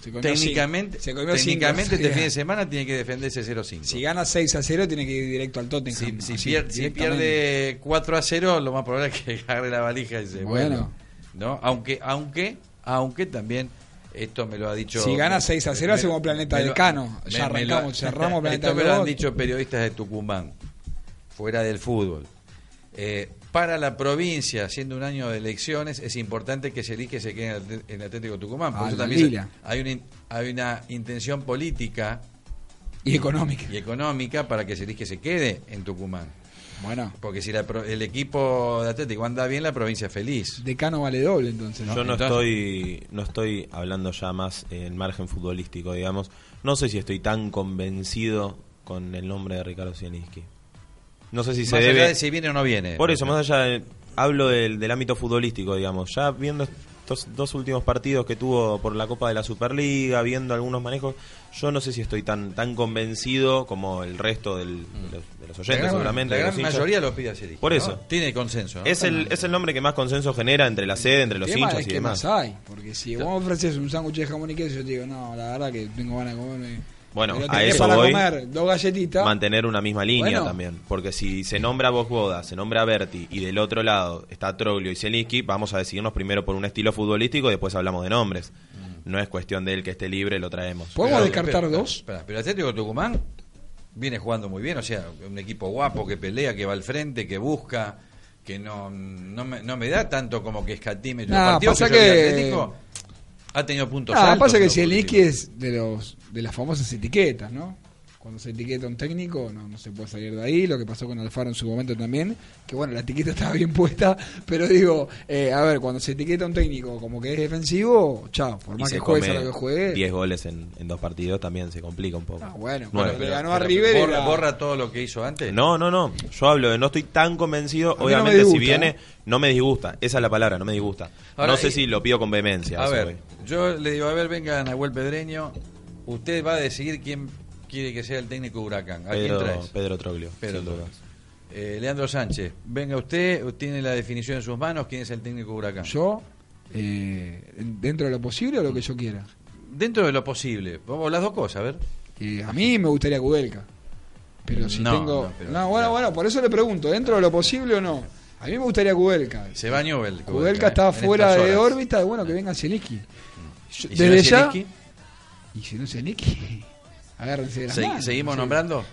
Se comió Técnicamente, cinco- se comió técnicamente cinco. este fin de semana tiene que defenderse 0-5. Si gana 6 a 0, tiene que ir directo al Tottenham. Si, si Así, pier- si directamente. pierde 4 a 0, lo más probable es que agarre la valija y se Bueno. ¿no? Aunque, aunque, aunque también esto me lo ha dicho. Si gana 6 a 0, me- hacemos Planeta me Decano. me- Ya me lo- arrancamos, cerramos Planeta Esto me lo han dicho periodistas de Tucumán, fuera del fútbol. Eh, para la provincia, siendo un año de elecciones, es importante que se elige se quede en el Atlético Tucumán. Por Ah, eso también se- hay una, hay una intención política Y económica. y económica para que se elige se quede en Tucumán. Bueno, Porque si la pro- el equipo de Atlético anda bien, la provincia es feliz. Decano vale doble entonces. ¿no? Yo no Entonces- estoy no estoy hablando ya más en margen futbolístico, digamos. No sé si estoy tan convencido con el nombre de Ricardo Zielinski. No sé si Más se allá debe de si viene o no viene. Por eso, más allá, de- hablo del, del ámbito futbolístico, digamos. Ya viendo estos dos últimos partidos que tuvo por la Copa de la Superliga, viendo algunos manejos, yo no sé si estoy tan tan convencido como el resto del- de, los, de los La oyentes, gran- seguramente. La de gran los hinchas. mayoría lo pide a Celi, Por ¿no? eso. Tiene consenso. ¿no? Es el, es el nombre que más consenso genera entre la sede, entre los hinchas es y que demás. más hay. Porque si vos me ofreces un sándwich de jamón y queso, yo te digo, no, la verdad que tengo ganas de comerme. Bueno, Pero a eso para voy. comer dos galletitas. Mantener una misma línea Bueno. también. Porque si se nombra Boda, se nombra Berti y del otro lado está Troglio y Zielinski, vamos a decidirnos primero por un estilo futbolístico y después hablamos de nombres. No es cuestión de él que esté libre, lo traemos. ¿Podemos Pero- descartar pero- dos? espera, pero Atlético Tucumán viene jugando muy bien, o sea, un equipo guapo que pelea, que va al frente, que busca, que no, no, me, no me da tanto como que escatime. Nah, pasa que, Atlético ha tenido puntos Ah, altos. pasa que positivo. es de los de las famosas etiquetas, ¿no? Cuando se etiqueta un técnico, no, no se puede salir de ahí. Lo que pasó con Alfaro en su momento también, que bueno, la etiqueta estaba bien puesta, pero digo, eh, a ver, cuando se etiqueta un técnico como que es defensivo, chao, por Y más que juegue a lo que juegue. 10 goles en, en dos partidos también se complica un poco. Ah, bueno, cuando le pero- ganó a Pero River. borra, era- borra todo lo que hizo antes. No, no, no. Yo hablo de no estoy tan convencido. no Obviamente, si viene, ¿eh? no me disgusta. Esa es la palabra, no me disgusta. Ahora, no sé y- si lo pido con vehemencia. A ver, voy. yo le digo, a ver, venga Nahuel Pedreño, usted va a decidir quién quiere que sea el técnico de Huracán. ¿A Pedro, quién traes? Pedro Troglio. Pedro. Eh, Leandro Sánchez, venga usted, tiene la definición en sus manos, ¿quién es el técnico de Huracán? Yo, eh, dentro de lo posible o lo que yo quiera. Dentro de lo posible, vamos las dos cosas, a ver. Eh, a mí me gustaría Kudelka. Pero si No, tengo. no, pero- no, bueno, no. bueno, por eso le pregunto, ¿dentro de lo posible o no? A mí me gustaría Kudelka. Se va Newell. Kudelka ¿eh? está fuera de órbita, bueno, que venga Zielinski. Yo- ¿Y si Desde ya. Y si no Zielinski, agárrense de las Se- manos, ¿Seguimos no sé. nombrando?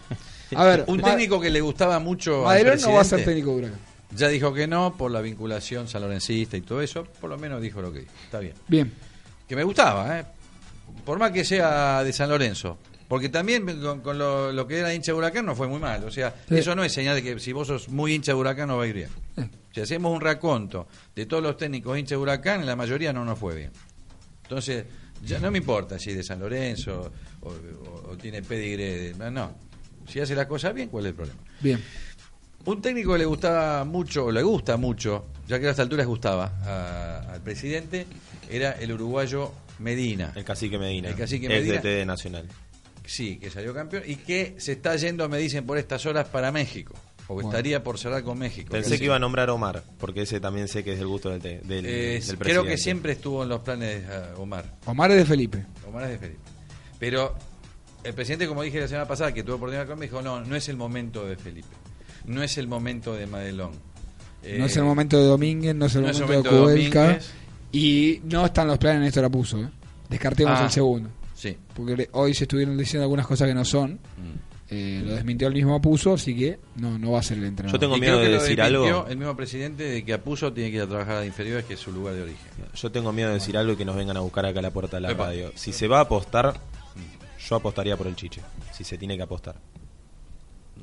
A ver, Un Ma- técnico que le gustaba mucho al Madelón no va a ser presidente, técnico de Huracán. Ya dijo que no por la vinculación sanlorencista y todo eso, por lo menos dijo lo que dijo. Está bien. Bien. Que me gustaba, ¿eh? Por más que sea de San Lorenzo. Porque también con, con lo, lo que era hincha de Huracán no fue muy mal. O sea, Sí. eso no es señal de que si vos sos muy hincha de Huracán no va a ir bien. Si hacemos un raconto de todos los técnicos hincha de Huracán, la mayoría no nos fue bien. Entonces, ya no me importa si es de San Lorenzo o, o- o tiene pedigre. de- no. Si hace las cosas bien, ¿cuál es el problema? Bien. Un técnico que le gustaba mucho, o le gusta mucho, ya que a esta altura les gustaba a- al presidente, era el uruguayo Medina. El cacique Medina. El cacique Medina. DT de Nacional. Sí, que salió campeón y que se está yendo, me dicen, por estas horas para México. Porque Bueno. estaría por cerrar con México. Pensé Sí. que iba a nombrar a Omar, porque ese también sé que es del gusto del, del, Eh, del creo presidente. que siempre estuvo en los planes eh, Omar. Omar es de Felipe. Omar es de Felipe. Pero el presidente, como dije la semana pasada, que tuvo oportunidad con dijo, no, no es el momento de Felipe. No es el momento de Madelón. Eh, no es el momento de Domínguez, no es el no es el momento, de de. Domínguez. Y no están los planes, Néstor la puso. ¿eh? Descartemos Ah. el segundo. Sí. Porque hoy se estuvieron diciendo algunas cosas que no son. Mm. Eh, lo desmintió el mismo Apuso, así que no, no va a ser el entrenador. Yo tengo Y miedo de decir algo. El mismo presidente de que Apuso tiene que ir a trabajar a las inferiores, que es su lugar de origen. Yo tengo miedo de decir algo y que nos vengan a buscar acá a la puerta de la Epa. radio. Si se va a apostar, yo apostaría por el chiche. Si se tiene que apostar.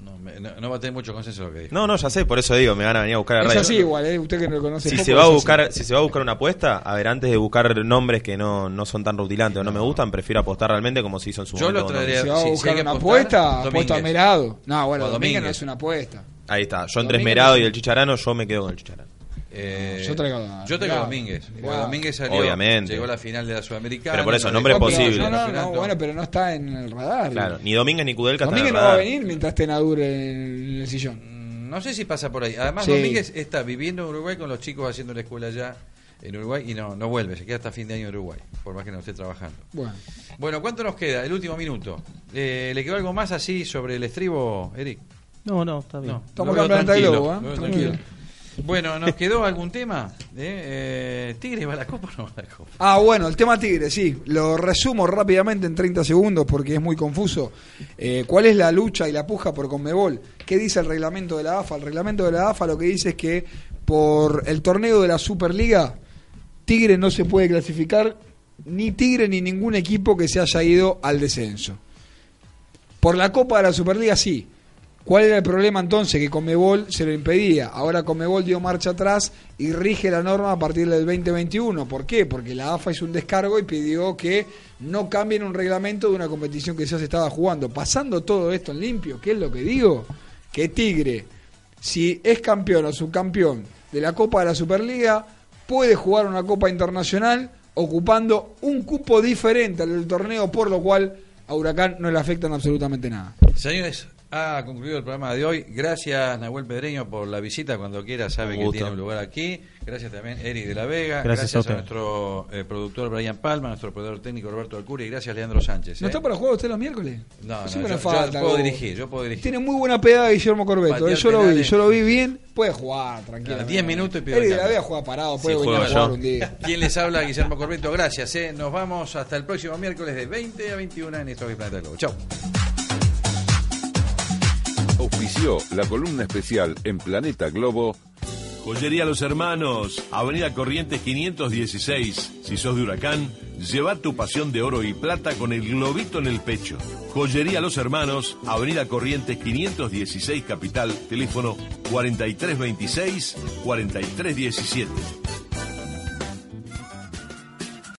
No, me- no- no va a tener mucho consenso lo que dijo. No, no, ya sé, por eso digo, me van a venir a buscar a la Es radio. así igual, ¿eh? Usted que no lo conoce. Si poco, se va a así. buscar, si se va a buscar una apuesta, a ver, antes de buscar nombres que no, no son tan rutilantes o no me gustan, prefiero apostar realmente como se hizo en su Yo momento. lo con traería- Si va a si buscar hay que una apostar, apuesta, apuesta a. Merado. No, bueno, Domínguez Domínguez. no es una apuesta. Ahí está, yo entre es- y el Chicharano, yo me quedo con el Chicharano. Eh, Yo traigo a- yo traigo a mirá, Domínguez. mirá. Domínguez salió, Obviamente. llegó a la final de la Sudamericana. Pero por eso, no nombre No, posible. No, no, no, Campeonato. bueno, pero no está en el radar. Claro, ni Domínguez ni en Domínguez no va a venir mientras Tenadur en el sillón. No sé si pasa por ahí. Además, Sí. Domínguez está viviendo en Uruguay con los chicos haciendo la escuela allá en Uruguay y no, no vuelve. Se queda hasta fin de año en Uruguay, por más que no esté trabajando. Bueno, Bueno, ¿cuánto nos queda? El último minuto. Eh, ¿Le quedó algo más así sobre el estribo, Eric? No, no, está bien. No, Estamos acá en Planeta Globo, ¿eh? tranquilo. Bueno, ¿nos quedó algún tema? Eh, ¿Tigre va a la copa o no va a la copa? Ah, bueno, el tema Tigre, sí. Lo resumo rápidamente en 30 segundos porque es muy confuso. Eh, ¿Cuál es la lucha y la puja por Conmebol? ¿Qué dice el reglamento de la AFA? El reglamento de la AFA lo que dice es que por el torneo de la Superliga, Tigre no se puede clasificar ni Tigre ni ningún equipo que se haya ido al descenso. Por la Copa de la Superliga sí. ¿Cuál era el problema entonces? Que Comebol se lo impedía. Ahora Comebol dio marcha atrás y rige la norma a partir del 2021. ¿Por qué? Porque la AFA hizo un descargo y pidió que no cambien un reglamento de una competición que ya se estaba jugando. Pasando todo esto en limpio, ¿qué es lo que digo? Que Tigre, si es campeón o subcampeón de la Copa de la Superliga, puede jugar una Copa Internacional ocupando un cupo diferente al del torneo, por lo cual a Huracán no le afectan absolutamente nada. Señores, ha concluido el programa de hoy. Gracias, Nahuel Pedreño, por la visita. Cuando quiera, sabe que tiene un lugar aquí. Gracias también, Eric de la Vega. Gracias Gracias, a a, nuestro eh, productor Brian Palma, nuestro operador técnico Roberto Alcuri y gracias, Leandro Sánchez. ¿No ¿eh? está para jugar usted los miércoles? No, no, Siempre yo, falta puedo dirigir, yo puedo dirigir. Tiene muy buena pegada Guillermo Corbeto. Eh, Yo lo vi, yo lo vi bien. Puede jugar, tranquilo. Ah, 10 minutos y pido Eric de la. Vega juega parado, puede Sí, venir a jugar un día. ¿Quién les habla? Guillermo Corbeto. Gracias. ¿eh? Nos vamos hasta el próximo miércoles de 20 a 21 en Esto es Planeta Globo. Chau. Auspició la columna especial en Planeta Globo. Joyería Los Hermanos, Avenida Corrientes 516. Si sos de Huracán, lleva tu pasión de oro y plata con el globito en el pecho. Joyería Los Hermanos, Avenida Corrientes 516 Capital, teléfono 4326-4317.